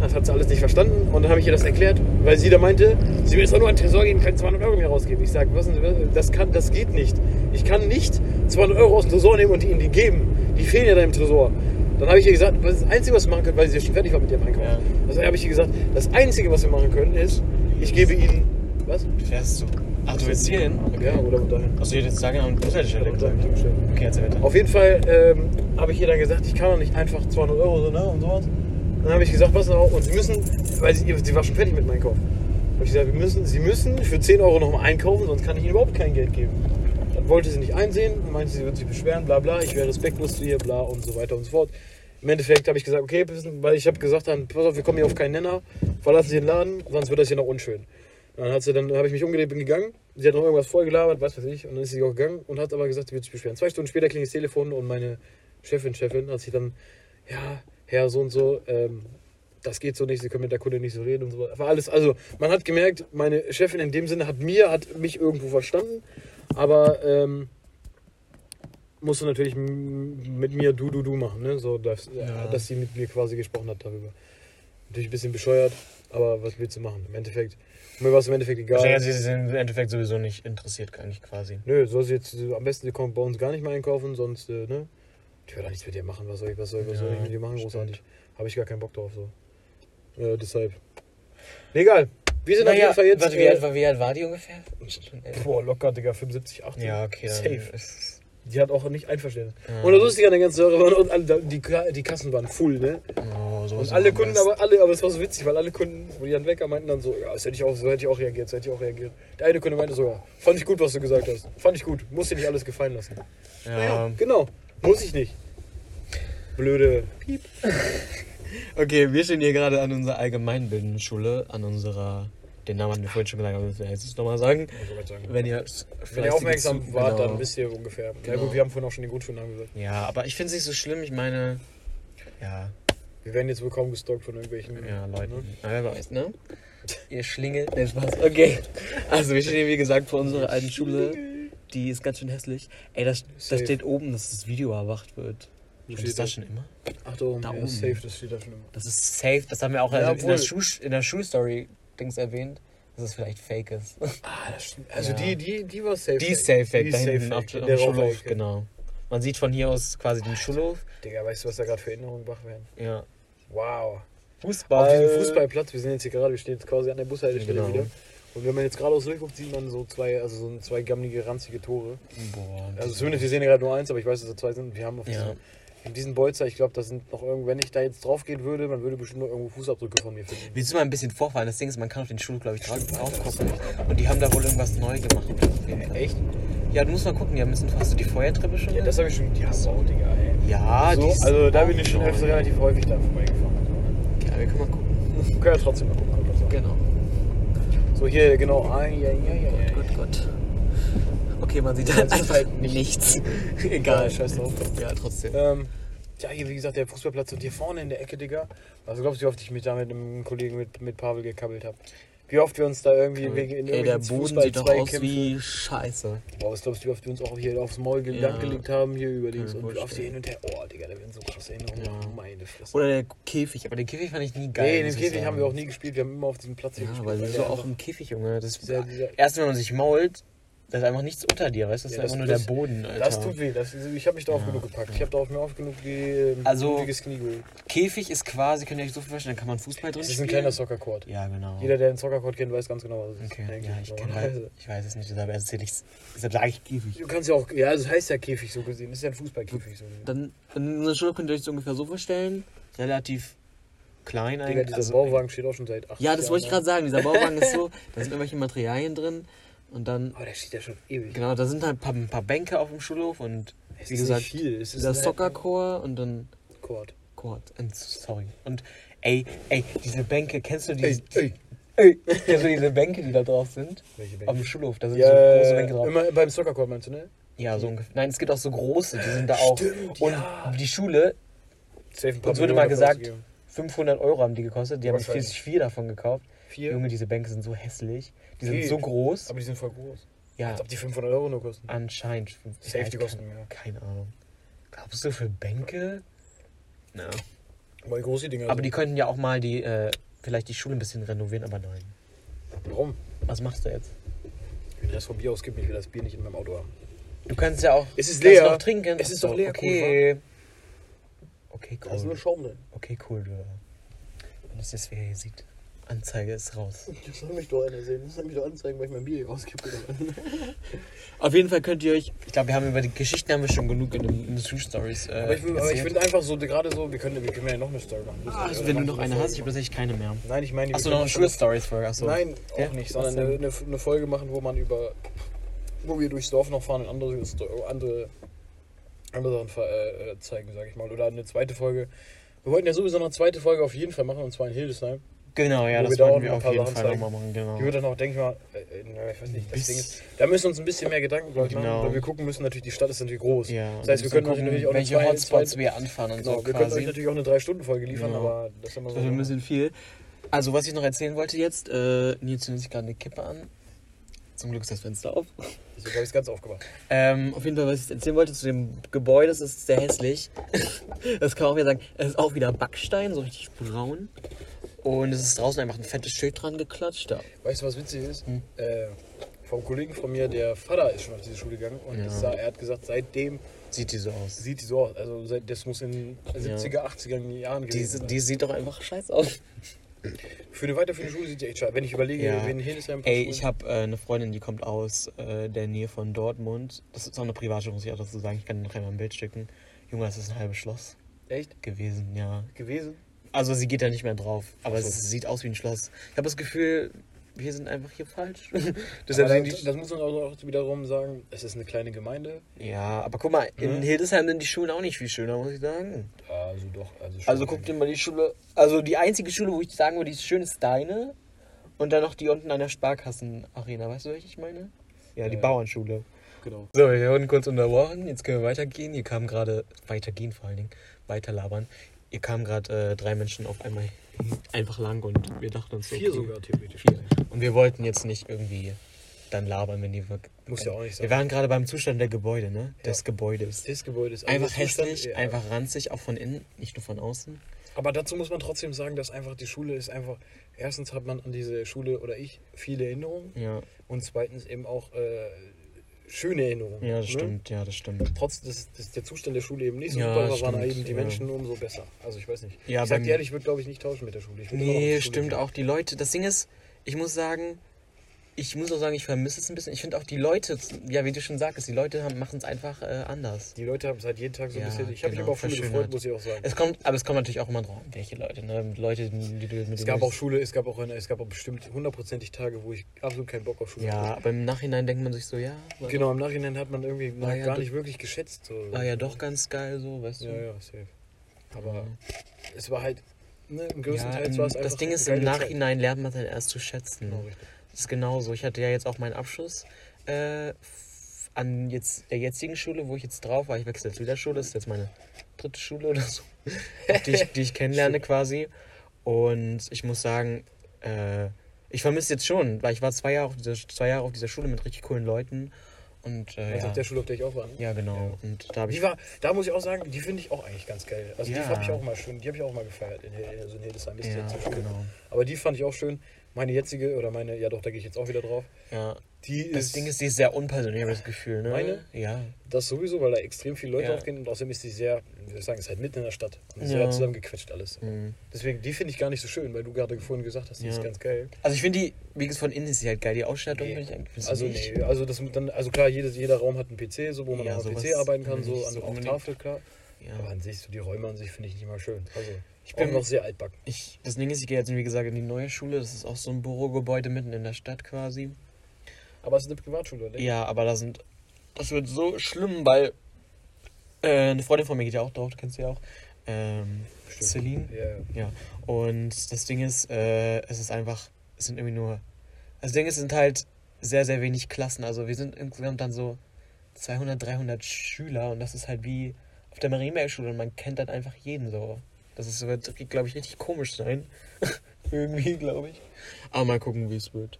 Das hat sie alles nicht verstanden und dann habe ich ihr das erklärt, weil sie da meinte, sie will jetzt auch nur an den Tresor gehen, keine 200 Euro mehr rausgeben. Ich sage, was, das, kann, das geht nicht. Ich kann nicht 200 Euro aus dem Tresor nehmen und die ihnen die geben. Die fehlen ja da im Tresor. Dann habe ich ihr gesagt, das Einzige, was wir machen können, weil sie ja schon fertig war mit ihrem Einkauf. Ja. Also habe ich ihr gesagt, das Einzige, was wir machen können, ist, ich gebe ihnen, was? Du fährst so. Ach, du willst hier hin? Ja, oder dahin. Achso, hätte jetzt sagen, am Bushaltestelle Oder gesagt. Okay, erzähl weiter. Auf jeden Fall ähm, habe ich ihr dann gesagt, ich kann doch nicht einfach 200 Euro so, ne, und sowas. Dann habe ich gesagt, pass auf, und Sie müssen, weil sie, sie war schon fertig mit meinem Einkauf. Habe ich gesagt, wir müssen, Sie müssen für 10 Euro nochmal einkaufen, sonst kann ich Ihnen überhaupt kein Geld geben. Dann wollte sie nicht einsehen meinte, sie würde sich beschweren, bla bla, ich wäre respektlos zu ihr, bla und so weiter und so fort. Im Endeffekt habe ich gesagt, okay, weil ich habe gesagt, dann, pass auf, wir kommen hier auf keinen Nenner, verlassen Sie den Laden, sonst wird das hier noch unschön. Dann dann habe ich mich umgedreht, bin gegangen. Sie hat noch irgendwas vorgelabert, was weiß ich, und dann ist sie auch gegangen und hat aber gesagt, sie wird sich beschweren. Zwei Stunden später klingelt das Telefon und meine Chefin, Chefin, hat sich dann, ja, Herr so und so, ähm, das geht so nicht, Sie können mit der Kunde nicht so reden und so. War alles, also man hat gemerkt, meine Chefin in dem Sinne hat mir, hat mich irgendwo verstanden, aber ähm, musste natürlich mit mir du, du, du machen, ne? So, dass, Ja. dass sie mit mir quasi gesprochen hat darüber. Natürlich ein bisschen bescheuert, aber was willst du machen? Im Endeffekt, mir war es im Endeffekt egal. Sie sind im Endeffekt sowieso nicht interessiert, gar nicht quasi. Nö, soll sie jetzt äh, am besten, sie kommt bei uns gar nicht mehr einkaufen, sonst, äh, ne? Ich will da nichts mit dir machen, was soll ich, was soll, was soll ich mit dir machen, stimmt. großartig. Habe ich gar keinen Bock drauf, so. Äh, deshalb. Nee, egal. Wir sind auf Naja, jeden Fall jetzt. warte, wie, äh, alt, war- wie alt war die ungefähr? Boah, locker, Digga, 75, 80. Ja, okay. Safe. Die hat auch nicht einverstanden. Ja. Und das Lustige an der ganzen Sache war, und alle, die, die Kassen waren full, ne? Oh, Und alle Kunden, aber alle, aber es war so witzig, weil alle Kunden, wo die dann weg meinten dann so, ja, das hätte ich auch, so hätte ich auch reagiert, so hätte ich auch reagiert. Der eine Kunde meinte so, ja, fand ich gut, was du gesagt hast. Fand ich gut, muss dir nicht alles gefallen lassen. Ja. Genau, muss ich nicht. Blöde. Okay, wir stehen hier gerade an unserer allgemeinbildenden Schule, an unserer, den Namen hatten wir vorhin schon gesagt, aber wir jetzt nochmal sagen. Wenn ihr, Wenn ihr aufmerksam fleißige wart, Zu- dann wisst ihr ungefähr. Ja Genau. gut, wir haben vorhin auch schon den Grundschulnamen gesagt. Ja, aber ich finde es nicht so schlimm, ich meine, ja, Wir werden jetzt wohl kaum gestalkt von irgendwelchen ja, Leute. Ne? Na, wer weiß, ne? Ihr Schlingel, der Spaß. Okay. Also, wir stehen hier, wie gesagt, vor unserer alten Schule. Die ist ganz schön hässlich. Ey, da, steht oben, dass das Video erwacht wird. Steht das schon immer? Ach da oben, Da oben. safe, das steht da schon immer. Das ist safe, das haben wir auch Ja, also in, der Schuh, in der Schulstory-Dings erwähnt, dass es vielleicht fake ist. Ah, das stimmt. Also Ja. die, die, die war safe. Die ist safe fake, Die da safe hinten auf, Der Schulhof, genau. Man sieht von hier aus quasi den Schulhof. Digga, weißt du, was da gerade für Erinnerungen wach werden? Ja. Wow. Fußball. Auf diesem Fußballplatz, wir sind jetzt hier gerade, wir stehen jetzt quasi an der Bushaltestelle Genau. wieder. Und wenn man jetzt geradeaus durchguckt, sieht man so zwei, also so zwei gammelige, ranzige Tore. Boah. Also zumindest, wir sehen ja gerade nur eins, aber ich weiß, dass da zwei sind. Wir haben auf Ja. diesem, in diesem Bolzer, ich glaube, da sind noch irgendwo, wenn ich da jetzt drauf gehen würde, man würde bestimmt noch irgendwo Fußabdrücke von mir finden. Willst du mal ein bisschen vorfahren? Das Ding ist, man kann auf den Schulhof, glaube ich, drauf, drauf gucken. Und die haben da wohl irgendwas neu gemacht. Fall. Echt? Ja, du musst mal gucken, die haben ein bisschen, hast du die Feuertreppe schon? Ja, das habe ich schon. Ja, wow, Digga, ey. ja so, die also da auch bin ich schon neu. öfter relativ häufig da vorbeigefahren. Ja, wir können mal gucken. Wir können ja trotzdem mal gucken. Genau. So, hier, genau. Ah, ja, ja, ja, ja. Gott, Gott. Okay, man sieht halt einfach halt nichts. Egal, scheiß drauf. Ja, trotzdem. Ähm, ja, hier, wie gesagt, der Fußballplatz und hier vorne in der Ecke, Digga. Also glaubst du, wie oft ich mich da mit einem Kollegen, mit, mit Pavel gekabbelt habe? Wie oft wir uns da irgendwie wegen in Ey, der Boden sieht doch aus wie Scheiße. Boah, was glaubst du, wie oft wir uns auch hier aufs Maul Ja. gelegt haben, hier über links Kann und ich wie oft hier vorstellen. hin und her. Oh, Digga, da werden so krasse Erinnerungen. Ja. Meine Fresse. Oder der Käfig, aber den Käfig fand ich nie geil. nee, ich Käfig haben wir auch nie gespielt, wir haben immer auf diesem Platz hier Ja, gespielt. weil weil so auch im Käfig, Junge. Das dieser, dieser, Erst wenn man sich mault, da ist einfach nichts unter dir, weißt du? Das Ja, ist das- einfach nur das- der Boden, Alter. das tut weh. Das, ich habe mich da oft Ja, genug gepackt. ja. Ich habe da auf mir oft genug wie ähm, Also- Knie geholt. Käfig ist quasi, könnt ihr euch so vorstellen, da kann man Fußball drin Das ist spielen. ein kleiner Soccercourt. Ja, genau. Jeder, der einen Soccercourt kennt, weiß ganz genau, was es ist. Okay, denke ja, ich, So. kenn halt, ich weiß es nicht, deshalb erzähle ich's. Deshalb sage ich Käfig. Du kannst ja auch, ja, das heißt ja Käfig so gesehen. Das ist ja ein Fußballkäfig so gesehen. Dann, in unserer Schule könnt ihr euch das ungefähr so vorstellen. Relativ klein Digga, eigentlich. dieser also- Bauwagen steht auch schon seit acht Ja, das wollte ich Jahren gerade sagen. Dieser Bauwagen ist so, da sind irgendwelche Materialien drin. Und dann, da. Aber der steht ja schon ewig. genau, da sind halt ein paar, ein paar Bänke auf dem Schulhof und Es wie gesagt, viel. Es ist dieser ein Soccercore und dann. Court. Und sorry. Und ey, ey, diese Bänke, kennst du die? Ey, ey. ey. Kennst du diese Bänke, die da drauf sind? Welche Auf Bänke? dem Schulhof, da sind Ja, so große Bänke drauf. immer beim Soccercourt meinst du, ne? Ja, so ungefähr. Nein, es gibt auch so große, die sind da auch. Stimmt, und ja. die Schule, Safe uns wurde mal gesagt, ausgegeben. 500 Euro haben die gekostet. Die haben sich vier davon gekauft. Vier? Junge, diese Bänke sind so hässlich. Die sind so groß. Aber die sind voll groß. Ja, Als ob die 500 Euro nur kosten. anscheinend. Safe, Ja, die ich kosten mehr. Keine Ahnung. Glaubst du für Bänke? Na. Aber wie groß die Dinger Aber sind. die könnten ja auch mal die, äh, vielleicht die Schule ein bisschen renovieren, aber nein. Warum? Was machst du jetzt? Wenn das vom Bier ausgibt, ich will das Bier nicht in meinem Auto haben. Du kannst ja auch. Es ist kannst leer. Noch trinken. Es ist doch leer, Okay. Okay, Da ist nur cool. Schaum drin. Okay, cool, du. Wenn das jetzt wer hier sieht. Anzeige ist raus. Das soll mich doch einer sehen. Das soll mich doch anzeigen, weil ich mein Bier hier rauskippe. Auf jeden Fall könnt ihr euch. Ich glaube, wir haben über die Geschichten haben wir schon genug in, den- in den True Stories. Äh, Aber ich, ich finde einfach so, gerade so, wir können, wir können ja noch eine Story machen. Ah, also wenn du noch eine hast, ich habe tatsächlich keine mehr. Nein, ich meine, Achso, noch eine True Stories Folge. Achso. Nein, auch Ja? nicht, Was sondern eine, eine, eine Folge machen, wo man über, wo wir durchs Dorf noch fahren und andere, andere, andere Sachen äh, äh, zeigen, sag ich mal. Oder eine zweite Folge. Wir wollten ja sowieso noch eine zweite Folge auf jeden Fall machen, und zwar in Hildesheim. Genau, ja, Wo das wir wollten auch wir auf jeden Sachen Fall nochmal machen, genau. Die wird dann auch, denke ich mal, äh, äh, na, ich weiß nicht, das Bis- Ding ist, da müssen wir uns ein bisschen mehr Gedanken ich, machen, Genau. weil wir gucken müssen, natürlich, die Stadt ist natürlich groß. Ja, das heißt, wir können gucken, natürlich auch welche zwei- Hotspots zwei- wir anfahren und Genau, so wir können euch quasi. natürlich auch eine 3-Stunden-Folge liefern, Genau. aber das haben wir Das ist ein bisschen viel. Also, was ich noch erzählen wollte jetzt, äh, Nils zündet sich gerade eine Kippe an. Zum Glück ist das Fenster auf. Deswegen habe ich es ganz aufgemacht. Ähm, auf jeden Fall, was ich erzählen wollte zu dem Gebäude, das ist sehr hässlich. Das kann man auch wieder sagen. Es ist auch wieder Backstein, so richtig braun. Und es ist draußen einfach ein fettes Schild dran geklatscht. Da. Weißt du, was witzig ist? Hm. Äh, vom Kollegen von mir, der Vater ist schon auf diese Schule gegangen und Ja. sah, er hat gesagt, seitdem Sieht die so aus. sieht die so aus. Also seit, das muss in den 70er, 80er Jahren Die, gewesen sein. die sieht doch einfach scheiße aus. Für eine weiterführende Schule sieht die echt schade. Wenn ich überlege, Ja. wen Hildesheim Ey, ich habe äh, eine Freundin, die kommt aus äh, der Nähe von Dortmund. Das ist auch eine Privatschule, muss ich auch dazu sagen. Ich kann dir noch einmal ein Bild schicken. Junge, das ist ein halbes Schloss Echt? gewesen, ja. Gewesen? Also sie geht da nicht mehr drauf, aber so. es sieht aus wie ein Schloss. Ich habe das Gefühl, wir sind einfach hier falsch. Sind die, das muss man auch wiederum sagen, es ist eine kleine Gemeinde. ja, aber guck mal, in Mhm. Hildesheim sind die Schulen auch nicht viel schöner, muss ich sagen. Also doch. Also, Also guck dir mal die Schule. Also die einzige Schule, wo ich sagen würde, die ist schön, ist deine. Und dann noch die unten an der Sparkassenarena. Weißt du, welche ich meine? Ja, die Ja. Bauernschule. Genau. So, wir wurden kurz unterbrochen. Jetzt können wir weitergehen. Hier kamen gerade, weitergehen vor allen Dingen, weiterlabern. Hier kamen gerade äh, drei Menschen auf einmal einfach lang und wir dachten uns so. Vier okay, sogar theoretisch. Vier. Und wir wollten jetzt nicht irgendwie dann labern, wenn die wirklich. Muss ja auch nicht sein. Wir waren gerade beim Zustand der Gebäude, ne? Des Gebäudes. Das Gebäude ist Einfach also Zustand- hässlich, ja. einfach ranzig, auch von innen, nicht nur von außen. Aber dazu muss man trotzdem sagen, dass einfach die Schule ist einfach. Erstens hat man an diese Schule oder ich viele Erinnerungen Ja, und zweitens eben auch äh, schöne Erinnerungen. ja, das ne? stimmt, ja, das stimmt. Trotz dass, dass der Zustand der Schule eben nicht so Ja, super war, waren eben die ja. Menschen umso besser. Also ich weiß nicht. Ja, ich sag dir ehrlich, ich würde glaube ich nicht tauschen mit der Schule. Ich Nee, Schule stimmt gehen. auch. Die Leute, das Ding ist, ich muss sagen, ich muss auch sagen, ich vermisse es ein bisschen. Ich finde auch die Leute, ja, wie du schon sagtest, die Leute machen es einfach äh, anders. Die Leute haben es halt jeden Tag so ein Ja, bisschen. Ich habe mich genau, aber auf Schule gefreut, muss ich auch sagen. Es kommt, aber es kommt natürlich auch immer drauf, welche Leute, ne? Leute, die du mit Es gab auch Schule, es gab auch eine, es gab auch bestimmt hundertprozentig Tage, wo ich absolut keinen Bock auf Schule Ja, hatte. aber im Nachhinein denkt man sich so, ja, Genau, im Nachhinein hat man irgendwie War ja gar nicht wirklich geschätzt. So. war ja doch ganz geil so, weißt du? Ja, ja, safe. Aber es war halt, ne, im größten Ja, Teil war es einfach das Ding ist, im geile Zeit. Nachhinein lernt man dann erst zu schätzen. Genau, richtig. Das ist genauso. Ich hatte ja jetzt auch meinen Abschluss äh, an jetzt der jetzigen Schule, wo ich jetzt drauf war. Ich wechsle jetzt wieder Schule, das ist jetzt meine dritte Schule oder so, die, ich, die ich kennenlerne quasi. Und ich muss sagen, äh, ich vermisse jetzt schon, weil ich war zwei Jahre auf dieser, zwei Jahre auf dieser Schule mit richtig coolen Leuten. Und äh, Also ja, auf der Schule, auf der ich auch war. Ne? ja, genau. Und da habe ich Die war, da muss ich auch sagen, die finde ich auch eigentlich ganz geil. Also Ja. die habe ich auch mal schön, die habe ich auch mal gefeiert in, also in Hildesheim. Ist ja, jetzt zur Schule. genau. Aber die fand ich auch schön. Meine jetzige, oder meine, ja doch, da gehe ich jetzt auch wieder drauf. Ja. Die Das ist, Ding ist, die ist sehr unpersönlich, das Gefühl, ne? Meine? Ja. das sowieso, weil da extrem viele Leute Ja. aufgehen und außerdem ist die sehr, wie soll ich sagen, ist halt mitten in der Stadt. Und Ja. sehr zusammengequetscht alles. Mhm. Deswegen, die finde ich gar nicht so schön, weil du gerade vorhin gesagt hast, die Ja. ist ganz geil. Also ich finde die, wie gesagt, von innen ist sie halt geil. Die Ausstattung Nee. ich eigentlich Also nicht? nee, also das dann, also klar, jedes, jeder Raum hat einen PC, so wo man Ja, auch am PC arbeiten kann, so an, auf unbedingt. Tafel, klar. Ja. Aber an sich, so die Räume an sich finde ich nicht mal schön. Also Ich bin- noch sehr altbacken. Ich, das Ding ist, ich gehe jetzt, wie gesagt, in die neue Schule. Das ist auch so ein Bürogebäude mitten in der Stadt quasi. Aber es ist eine Privatschule, oder? Ja, aber da sind. Das wird so schlimm, weil. Äh, eine Freundin von mir geht ja auch drauf, du kennst sie ja auch. Ähm, Bestimmt. Celine. Ja, ja. Ja. Und das Ding ist, äh, es ist einfach. Es sind irgendwie nur. Das Ding ist, es sind halt sehr, sehr wenig Klassen. Also wir sind insgesamt dann so 200, 300 Schüler und das ist halt wie auf der Marienberg-Schule und man kennt dann einfach jeden so. Das ist, wird, glaube ich, richtig komisch sein. Irgendwie, glaube ich. Aber mal gucken, wie es wird.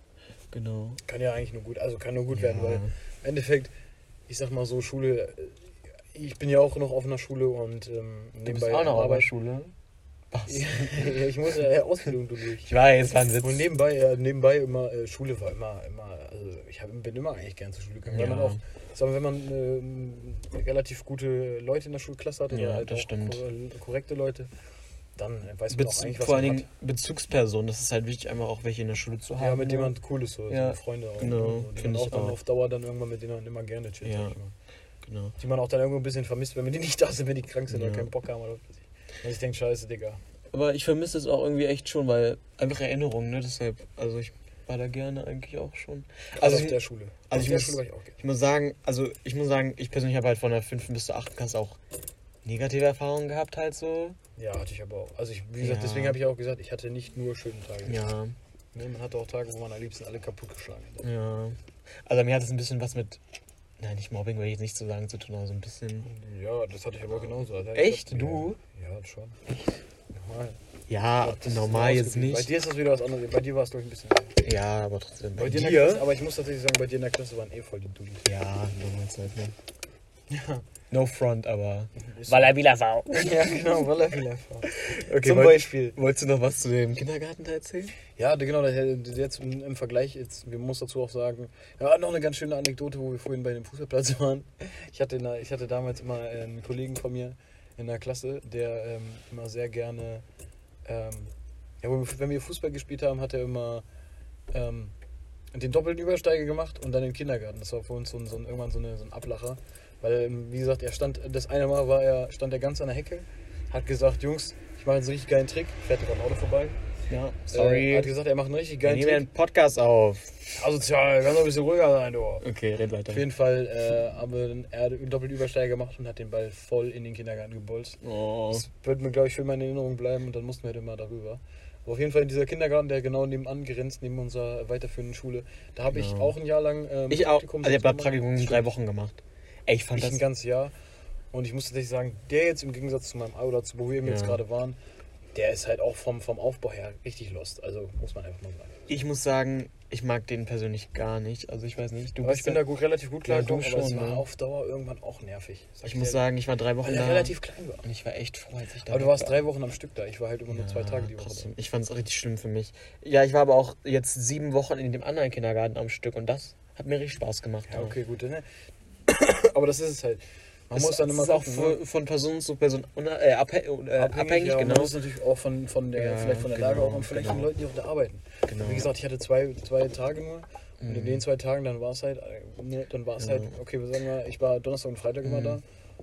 Genau. Kann ja eigentlich nur gut, also kann nur gut Ja. werden, weil im Endeffekt, ich sag mal so, Schule, äh, ich bin ja auch noch auf einer Schule und ähm, Du bist auch noch auf der Schule. Was? ja, ich muss ja Ausbildung durch. Ich weiß, war ein Witz. Und nebenbei, äh, nebenbei immer, äh, Schule war immer, immer, also ich hab, bin immer eigentlich gern zur Schule gegangen, weil Ja. man auch, wir, wenn man ähm, relativ gute Leute in der Schulklasse hat oder Ja, halt das auch stimmt. kor- korrekte Leute, dann äh, weiß man auch Bez eigentlich, was vor allen Dingen Bezugspersonen, das ist halt wichtig, einmal auch welche in der Schule zu haben. Ja, mit ne? denen man cool ist, so, Ja, so Freunde auch. genau, ne, die man ich auch dann auch. auf Dauer dann irgendwann mit denen man immer gerne chillt. Ja. Genau. Die man auch dann irgendwo ein bisschen vermisst, wenn wir die nicht da sind, wenn die krank sind oder Ja. keinen Bock haben oder was weiß ich. Und ich denke, scheiße, Digga. Aber ich vermisse es auch irgendwie echt schon, weil einfach Erinnerungen, ne? Deshalb, also ich war da gerne eigentlich auch schon. Also Also auf ich, der Schule. also auf ich der muss- Schule war ich auch gerne. ich muss sagen, also ich muss sagen, ich persönlich habe halt von der 5. bis zur 8. Klasse auch negative Erfahrungen gehabt halt so. Ja, hatte ich aber auch. Also ich, wie gesagt, Ja. deswegen habe ich auch gesagt, ich hatte nicht nur schöne Tage. Ja, Ne, man hatte auch Tage, wo man am liebsten alle kaputtgeschlagen hat. ja. Also mir hat es ein bisschen was mit, nein, nicht Mobbing, will ich jetzt nicht so sagen, zu tun, aber so ein bisschen. Ja, das hatte ich aber genauso. Also ich Echt? glaub, Du? Ja, ja schon. Normal. Ja, glaub, das ist normal jetzt ausgeblieben. Bei nicht. dir ist das wieder was anderes. Bei dir war es, glaube ich, ein bisschen mehr. Ja, aber trotzdem. Bei dir in der Klasse, aber ich muss tatsächlich sagen, bei dir in der Klasse waren eh voll die Dullis. Ja, damals halt, ne? No front, aber. Walla V. Ja, genau, Walla Villa V. Okay, Zum wollt- Beispiel. Wolltest du noch was zu dem Kindergarten da erzählen? Ja, genau, jetzt im Vergleich, jetzt, wir muss dazu auch sagen, ja, noch eine ganz schöne Anekdote, wo wir vorhin bei dem Fußballplatz waren. Ich hatte, ich hatte damals immer einen Kollegen von mir in der Klasse, der ähm, immer sehr gerne, ähm, ja, wenn wir- Fußball gespielt haben, hat er immer ähm, den doppelten Übersteiger gemacht und dann den Kindergarten. Das war für uns so ein, so ein, irgendwann so, eine, so ein Ablacher. Weil, ähm, wie gesagt, er stand, das eine Mal war er, stand er ganz an der Hecke, hat gesagt, Jungs, ich mache jetzt einen richtig geilen Trick, fährt gerade Auto vorbei. Ja, Äh, sorry. hat gesagt, er macht einen richtig Wir geilen nehmen Trick. einen Podcast auf. Asozial, kannst doch ein bisschen ruhiger sein, du. Okay, red weiter. Auf jeden Fall äh, haben wir dann, er einen Doppelübersteiger gemacht und hat den Ball voll in den Kindergarten gebolzt. Oh. Das wird mir, glaube ich, für meine Erinnerung bleiben und dann mussten wir halt immer darüber. Aber auf jeden Fall in dieser Kindergarten, der genau nebenan grenzt, neben unserer weiterführenden Schule, da habe ich Genau. auch ein Jahr lang. Ähm, Ich auch. Praktikum Also ich habe. Praktikum drei Wochen gemacht. Ey, ich fand Ich das. ein ganzes Jahr. Und ich muss tatsächlich sagen, der jetzt im Gegensatz zu meinem oder zu wo wir eben jetzt Ja. gerade waren, der ist halt auch vom, vom Aufbau her richtig lost. Also muss man einfach mal sagen. Ich muss sagen, ich mag den persönlich gar nicht. Also ich weiß nicht. Du Aber bist ich bin ja- da gut, relativ gut Ja, klargekommen, du aber es schon, war ne? auf Dauer irgendwann auch nervig. Ich muss sagen, ich war drei Wochen weil da. relativ klein war. und ich war echt froh, als ich da Aber du warst war. drei Wochen am Stück da. Ich war halt immer nur zwei Ja, Tage die Woche trotzdem. Ich fand es richtig schlimm für mich. Ja, ich war aber auch jetzt sieben Wochen in dem anderen Kindergarten am Stück und das hat mir richtig Spaß gemacht. Ja, okay, gut. Ne? Aber das ist es halt. Man Es muss dann immer ist auch gucken, ne? von, Person zu Person äh, abhä äh, abhängig, ja, genau. Man ist natürlich auch von, von der, Ja, vielleicht von der genau, Lage auch und vielleicht von genau. Leuten, die auch da arbeiten. genau. Wie gesagt, ich hatte zwei, zwei Tage nur. Und in Mhm. den zwei Tagen, dann war es halt, äh, ne, dann war es Ja. halt, okay, wir sagen mal, ich war Donnerstag und Freitag immer Mhm. da.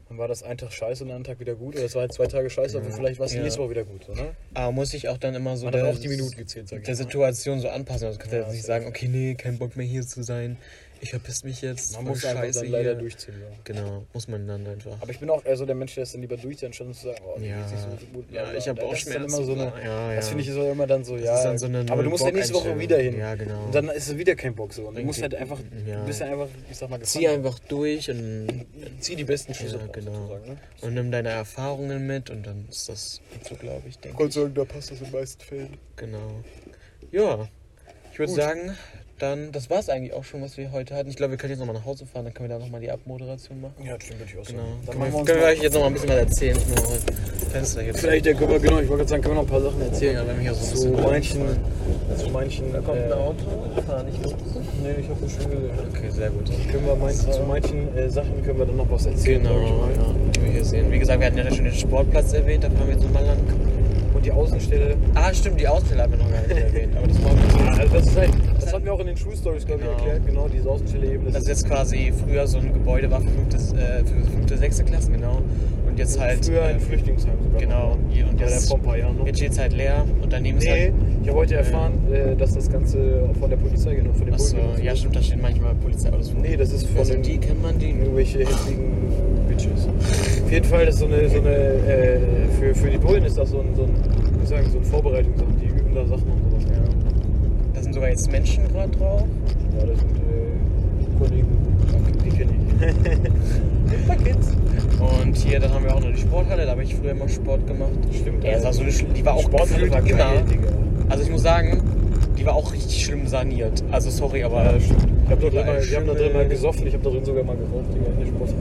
Dann war das ein Tag scheiße und ein Tag wieder gut. Oder es war halt zwei Tage scheiße, aber vielleicht war es Ja. nächste Woche wieder gut. So, ne? aber muss ich auch dann immer so Man der, auch die Minuten gezählt, der. Situation so anpassen. Also kannst du Ja, jetzt nicht sagen, okay, nee, kein Bock mehr hier zu sein. Ich verpiss mich jetzt. Man muss einfach scheiße dann leider hier. durchziehen. Ja. Genau, muss man dann einfach. Aber ich bin auch eher so der Mensch, der es dann lieber durchzieht, anstatt zu sagen, oh, Ja. nicht so gut. Ja, ich habe auch Schmerzen. immer so eine, ja, ja. Das finde ich so immer dann so, Das ja. dann so aber du musst ja nächste Woche wieder hin. Ja, genau. Und dann ist es wieder kein Bock so. Und du musst halt einfach, Ja. du bist ja einfach, ich sag mal, Zieh gefangen. einfach durch und, Zieh die besten Schüsse Ja, raus, genau. sozusagen. Ne? und nimm deine Erfahrungen mit und dann ist das so, glaube ich, denke ich. sagen, da passt das in den meisten Fällen. Genau. Ja, ich würde sagen, dann, das war es eigentlich auch schon, was wir heute hatten. Ich glaube, wir können jetzt nochmal nach Hause fahren, dann können wir da nochmal die Abmoderation machen. Ja, das stimmt, würde ich auch Genau. sagen. Dann Können wir können wir mal, euch jetzt nochmal ein bisschen was erzählen? Fenster hier vielleicht, ja, können wir, genau, ich wollte gerade sagen, können wir noch ein paar Sachen erzählen. Ja, wenn hier so zu manchen, zu manchen, Da kommt ein äh, Auto, fahr nicht los. Nee, ich habe das schon gesehen. Okay, sehr gut. Können wir mein, zu manchen äh, Sachen können wir dann noch was erzählen, Genau, ja, die wir hier sehen. Wie gesagt, wir hatten ja schon den Sportplatz erwähnt, da fahren wir jetzt nochmal lang. Und die Außenstelle, Ah, stimmt, die Außenstelle haben wir noch gar nicht erwähnt, aber das machen wir also das ist halt, das hatten wir auch in den Schulstories, glaube Genau. ich, erklärt, genau, diese Außenstelle eben. Das ist jetzt quasi früher so ein Gebäude war für fünfte, äh, für fünfte, sechste Klassen, genau. Und jetzt halt. früher ein äh, Flüchtlingsheim sogar. Genau, hier und War der jetzt, vor ein paar Jahren noch. jetzt steht es halt leer und daneben ist Nee, halt. ich habe heute erfahren, äh, dass das Ganze von der Polizei genommen, von den Achso, ja stimmt, da stehen manchmal Polizeiautos. Nee, das ist Wer von sind den, die? Kennt man die? irgendwelche hässlichen Bitches. Auf jeden Fall, ist so eine, so eine äh, für, für die Bullen ist das so ein, so ein, wie sagen, so ein Vorbereitungssachen, die üben da Sachen und sowas. Ja, Da sind sogar jetzt Menschen gerade drauf. ja das sind äh, Kollegen, die kenne ich. da geht's. Und hier, dann haben wir auch noch die Sporthalle, da habe ich früher immer Sport gemacht. Stimmt. Ja, das war so eine, Schl- die war auch Sporthalle war immer. Also ich muss sagen, die war auch richtig schlimm saniert. Also sorry, aber. Ja, stimmt. Ich hab da drin Überall mal, wir haben da drin mal gesoffen, ich habe da drin sogar mal geraucht, Digga, in der Sporthalle.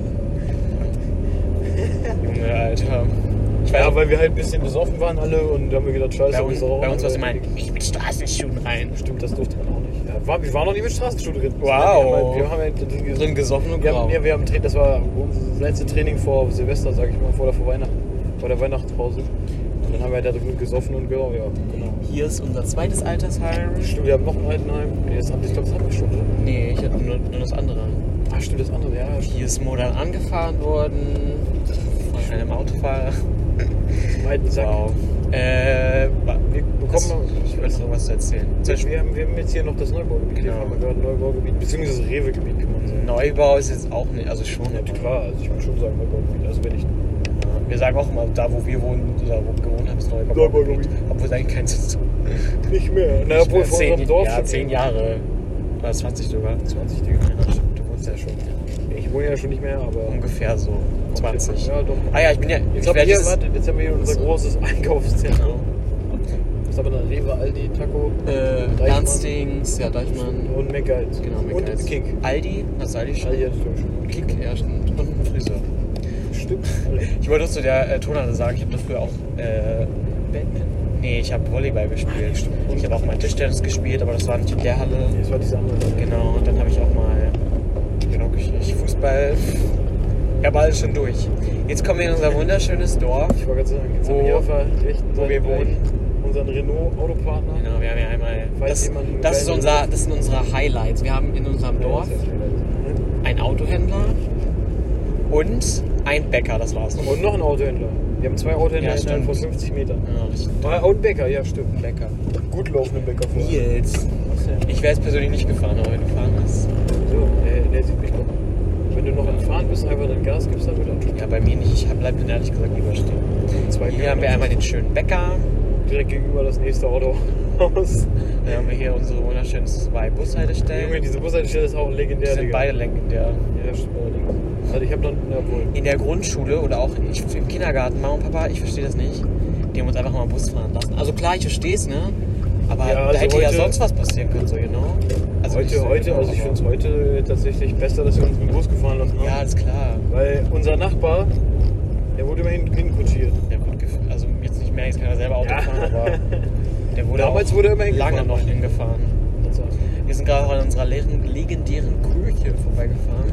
Junge, Alter. Ich weiß Ja, weil wir halt ein bisschen besoffen waren alle und haben wir gedacht, scheiße, bei wir uns, bei uns war es immer, ich mit Straßenschuhen rein. Stimmt, das durfte man auch nicht. Ja, war, wir waren noch nie mit Straßenschuh drin. Wow. Wir haben halt, wir haben halt drin, gesoffen und wir haben, ja, wir haben, das war unser letzte Training vor Silvester, sag ich mal, vor der vor Weihnachten, vor der Weihnachtspause. Und dann haben wir halt da drin gesoffen und geraucht, ja, genau. Hier ist unser zweites Altersheim. Stimmt, wir haben noch ein Altenheim. Nee, das ich glaube, das haben wir schon, oder? Nee, ich hatte nur, nur das andere. Ah, stimmt, das andere, ja. Hier ist Modern angefahren worden einem Autofahrer. Alten Sack. Wow. Äh, Wir bekommen noch. ich wollte noch was zu erzählen. Zum Beispiel Wir haben, wir haben jetzt hier noch das Neubaugebiet. Genau. haben wir gerade Neubaugebiet, beziehungsweise das Rewe-Gebiet, sagen. Neubau ist jetzt auch nicht, also schon. Ja, klar, also ich würde schon sagen Neubaugebiet. Also wenn ich. Wir sagen auch immer, da wo wir wohnen, oder wo wir gewohnt haben, ist Neubaugebiet. Neubaugebiet. Obwohl es eigentlich kein Sinn Nicht mehr. Na, obwohl zehn, unserem Dorf ja, zehn Jahre. Oder 20 sogar. 20 Digga. Ja, stimmt, du wohnst ja schon. Ich wohne ja schon nicht mehr, aber. Ungefähr so 20. Ja, doch. Ah ja, ich bin ja. Jetzt ich haben, wir werde hier, warte, jetzt haben wir hier unser So. großes Einkaufszentrum. Genau. Das ist aber eine Rewe, Aldi, Taco Äh. Ernstings, ja, Deichmann. und McGuides. Genau, Und McDonald's. Kick. Aldi, was Aldi schon? Aldi hat schon. Kick, ja, stimmt. Und ein Friseur. Stimmt. Ich wollte zu der äh, Tonhalle sagen, ich habe da früher auch äh, Badminton. Nee, ich habe Volleyball gespielt. Ich habe auch mal Tischtennis gespielt, aber das war nicht in der Halle. Das war diese andere. Genau, und dann habe ich auch mal genau, ich, ich Fußball. Ich habe alles schon durch. Jetzt kommen wir in unser wunderschönes Dorf. Ich wollte gerade sagen, jetzt Wo- haben wir hier auf der rechten wo Seite wir gleich wohnen. Unseren Renault-Autopartner. Genau, wir haben ja einmal. Falls Das, jemand einen das, ist unser, das sind unsere Highlights. Wir haben in unserem Dorf einen Autohändler und einen Bäcker, das war's. Und noch ein Autohändler. Wir haben zwei Autohändler Ja, stimmt. 50 Metern. Ja, und Bäcker, ja, stimmt. Bäcker. Gut laufende Bäcker vor. Nils. Ich wäre jetzt persönlich nicht gefahren, aber wenn du fahren hast. So, der, der sieht mich doch. Wenn du noch am Fahren bist, einfach dein Gas gibst, dann er schon. Ja, bei mir nicht. Ich hab- bleib dann ehrlich gesagt lieber stehen. Zwei Hier haben wir einmal den schönen Bäcker. direkt gegenüber das nächste Autohaus. Dann haben wir hier unsere wunderschönen zwei Junge, Bushaltestellen. diese Bushaltestelle ist auch Die legendär. sind Digga. beide legendär. Ja, stimmt allerdings. Also ich habe dann, ja wohl. In der Grundschule oder auch ich, im Kindergarten, Mama und Papa, ich verstehe das nicht. Die haben uns einfach mal Bus fahren lassen. Also klar, ich verstehe es, ne? Aber Ja, da also hätte ja sonst was passieren können, so genau. Also Heute, heute, also ich finde es heute tatsächlich besser, dass wir uns mit dem Bus gefahren lassen haben. Ja, ist klar. Weil unser Nachbar, der wurde immerhin hinkutschiert. Der wurde also jetzt nicht mehr, jetzt kann er selber Auto Ja. fahren, aber der wurde Damals wurde er immer hingefahren. lange noch hingefahren. Wir sind gerade an unserer leeren, legendären Kirche vorbeigefahren.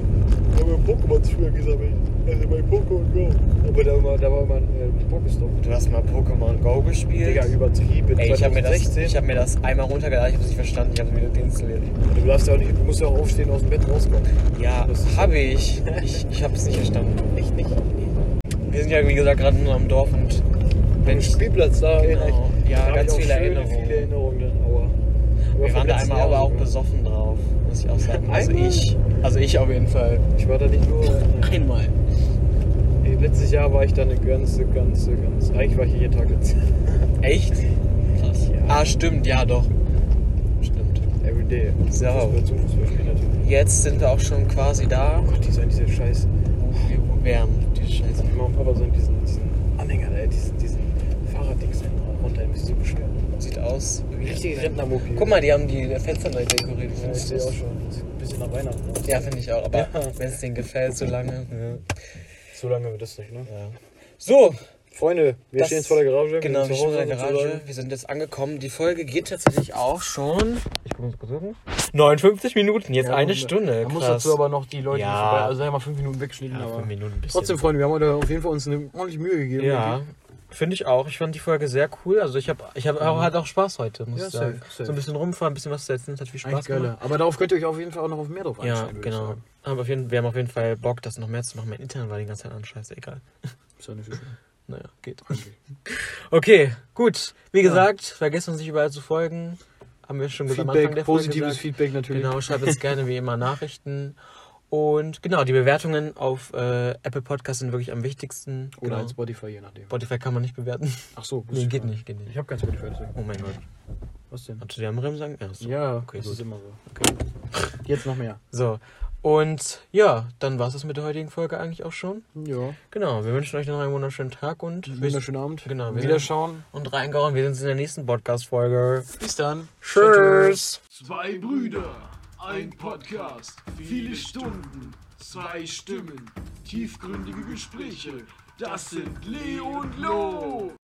Ich habe Pokémons früher gesammelt. Also bei Pokémon Go. Aber da war, da war ein äh, Pokestop. Du hast mal Pokémon Go gespielt. Digga, übertrieben. Ey, ich habe mir, das- 2016. ich hab mir das einmal runtergeladen, ich habe es nicht verstanden, ich habe es wieder deinstalliert. Du darfst ja auch nicht, du musst ja auch aufstehen aus dem Bett rauskommen. Ja, Das ist- habe ich. Ich, ich habe es nicht verstanden. Echt nicht? Wir sind ja, wie gesagt, gerade nur am Dorf und wenn Am ich, Spielplatz da erinnere Genau. ich. Ja, da hab ganz ich auch viele schöne, Erinnerungen. viele Erinnerungen dann, aber. aber wir vom waren da letzten einmal Jahr aber auch sogar. besoffen drauf, muss ich auch sagen. Also Einmal? ich. Also ich auf jeden Fall. Ich war da nicht nur. Einmal. Letztes Jahr war ich da eine ganze, ganze, ganz. Eigentlich war ich hier jeden Tag jetzt. Echt? Krass. Ja. Ah, stimmt, ja doch. Stimmt. Everyday. So. Jetzt sind wir auch schon quasi da. Oh Gott, die sind diese scheiß. wo wir wo wir haben. Die Scheiße. Mama und Papa sind diesen, diesen Anhänger da, diesen, diesen Fahrraddings runter, müssen so beschweren. Sieht aus wie Richtige Rentnermobil. Guck mal, die haben die Fenster neu dekoriert. Ja, ich sehe auch schon. Sieht ein bisschen nach Weihnachten aus. Ja, finde ich auch. Aber Ja. wenn es denen gefällt, so lange. Ja. So lange wird das nicht, ne? Ja. So, Freunde, wir Das- stehen jetzt vor der Garage. wir genau, wir zu stehen Hause der Garage. Wir sind jetzt angekommen. Die Folge geht tatsächlich auch schon. Ich gucke uns kurz gucken. 59 Minuten, jetzt Ja, eine Stunde. Man muss dazu aber noch die Leute Ja. vorbei. Also sagen wir mal fünf Minuten wegschneiden, ja, aber. fünf Minuten ein bisschen. Trotzdem, Freunde, wir haben heute auf jeden Fall uns eine ordentliche Mühe gegeben. Ja, finde ich auch. Ich fand die Folge sehr cool. Also ich habe ich hab auch, halt auch Spaß heute, muss Ja, ich sagen. safe, safe. So ein bisschen rumfahren, ein bisschen was zu erzählen, das hat viel Spaß Eigentlich gemacht. Aber darauf könnt ihr euch auf jeden Fall auch noch auf mehr drauf Ja, einstellen. ich genau. Aber auf jeden, wir haben auf jeden Fall Bock, das noch mehr zu machen. Mein Internet war die ganze Zeit an, scheiße, egal. Ist ja nicht so schlimm. Naja, geht. Eigentlich. Okay, gut. Wie Ja. gesagt, vergesst uns nicht überall zu folgen. Haben wir schon am Anfang Feedback, Folge positives gesagt. Feedback natürlich. Genau, schreibt uns gerne wie immer Nachrichten. Und genau, die Bewertungen auf äh, Apple Podcasts sind wirklich am wichtigsten. Oder genau. als Spotify, je nachdem. Spotify kann man nicht bewerten. Ach so, Nee, geht nicht, geht nicht. Ich habe kein Spotify, deswegen. Oh mein Gott. Was denn? Hast du dir am Rem sagen? Ja, so. Ja, Okay, das gut. ist immer so. Okay. Jetzt noch mehr. So. Und ja, dann war es das mit der heutigen Folge eigentlich auch schon. Ja. Genau, wir wünschen euch noch einen wunderschönen Tag und Wunderschönen Abend. Genau, wir Wiederschauen. und reingehauen. Wir sehen uns in der nächsten Podcast-Folge. Bis dann. Tschüss. Zwei Brüder, ein Podcast, viele Stunden, zwei Stimmen, tiefgründige Gespräche. Das sind Leo und Lo.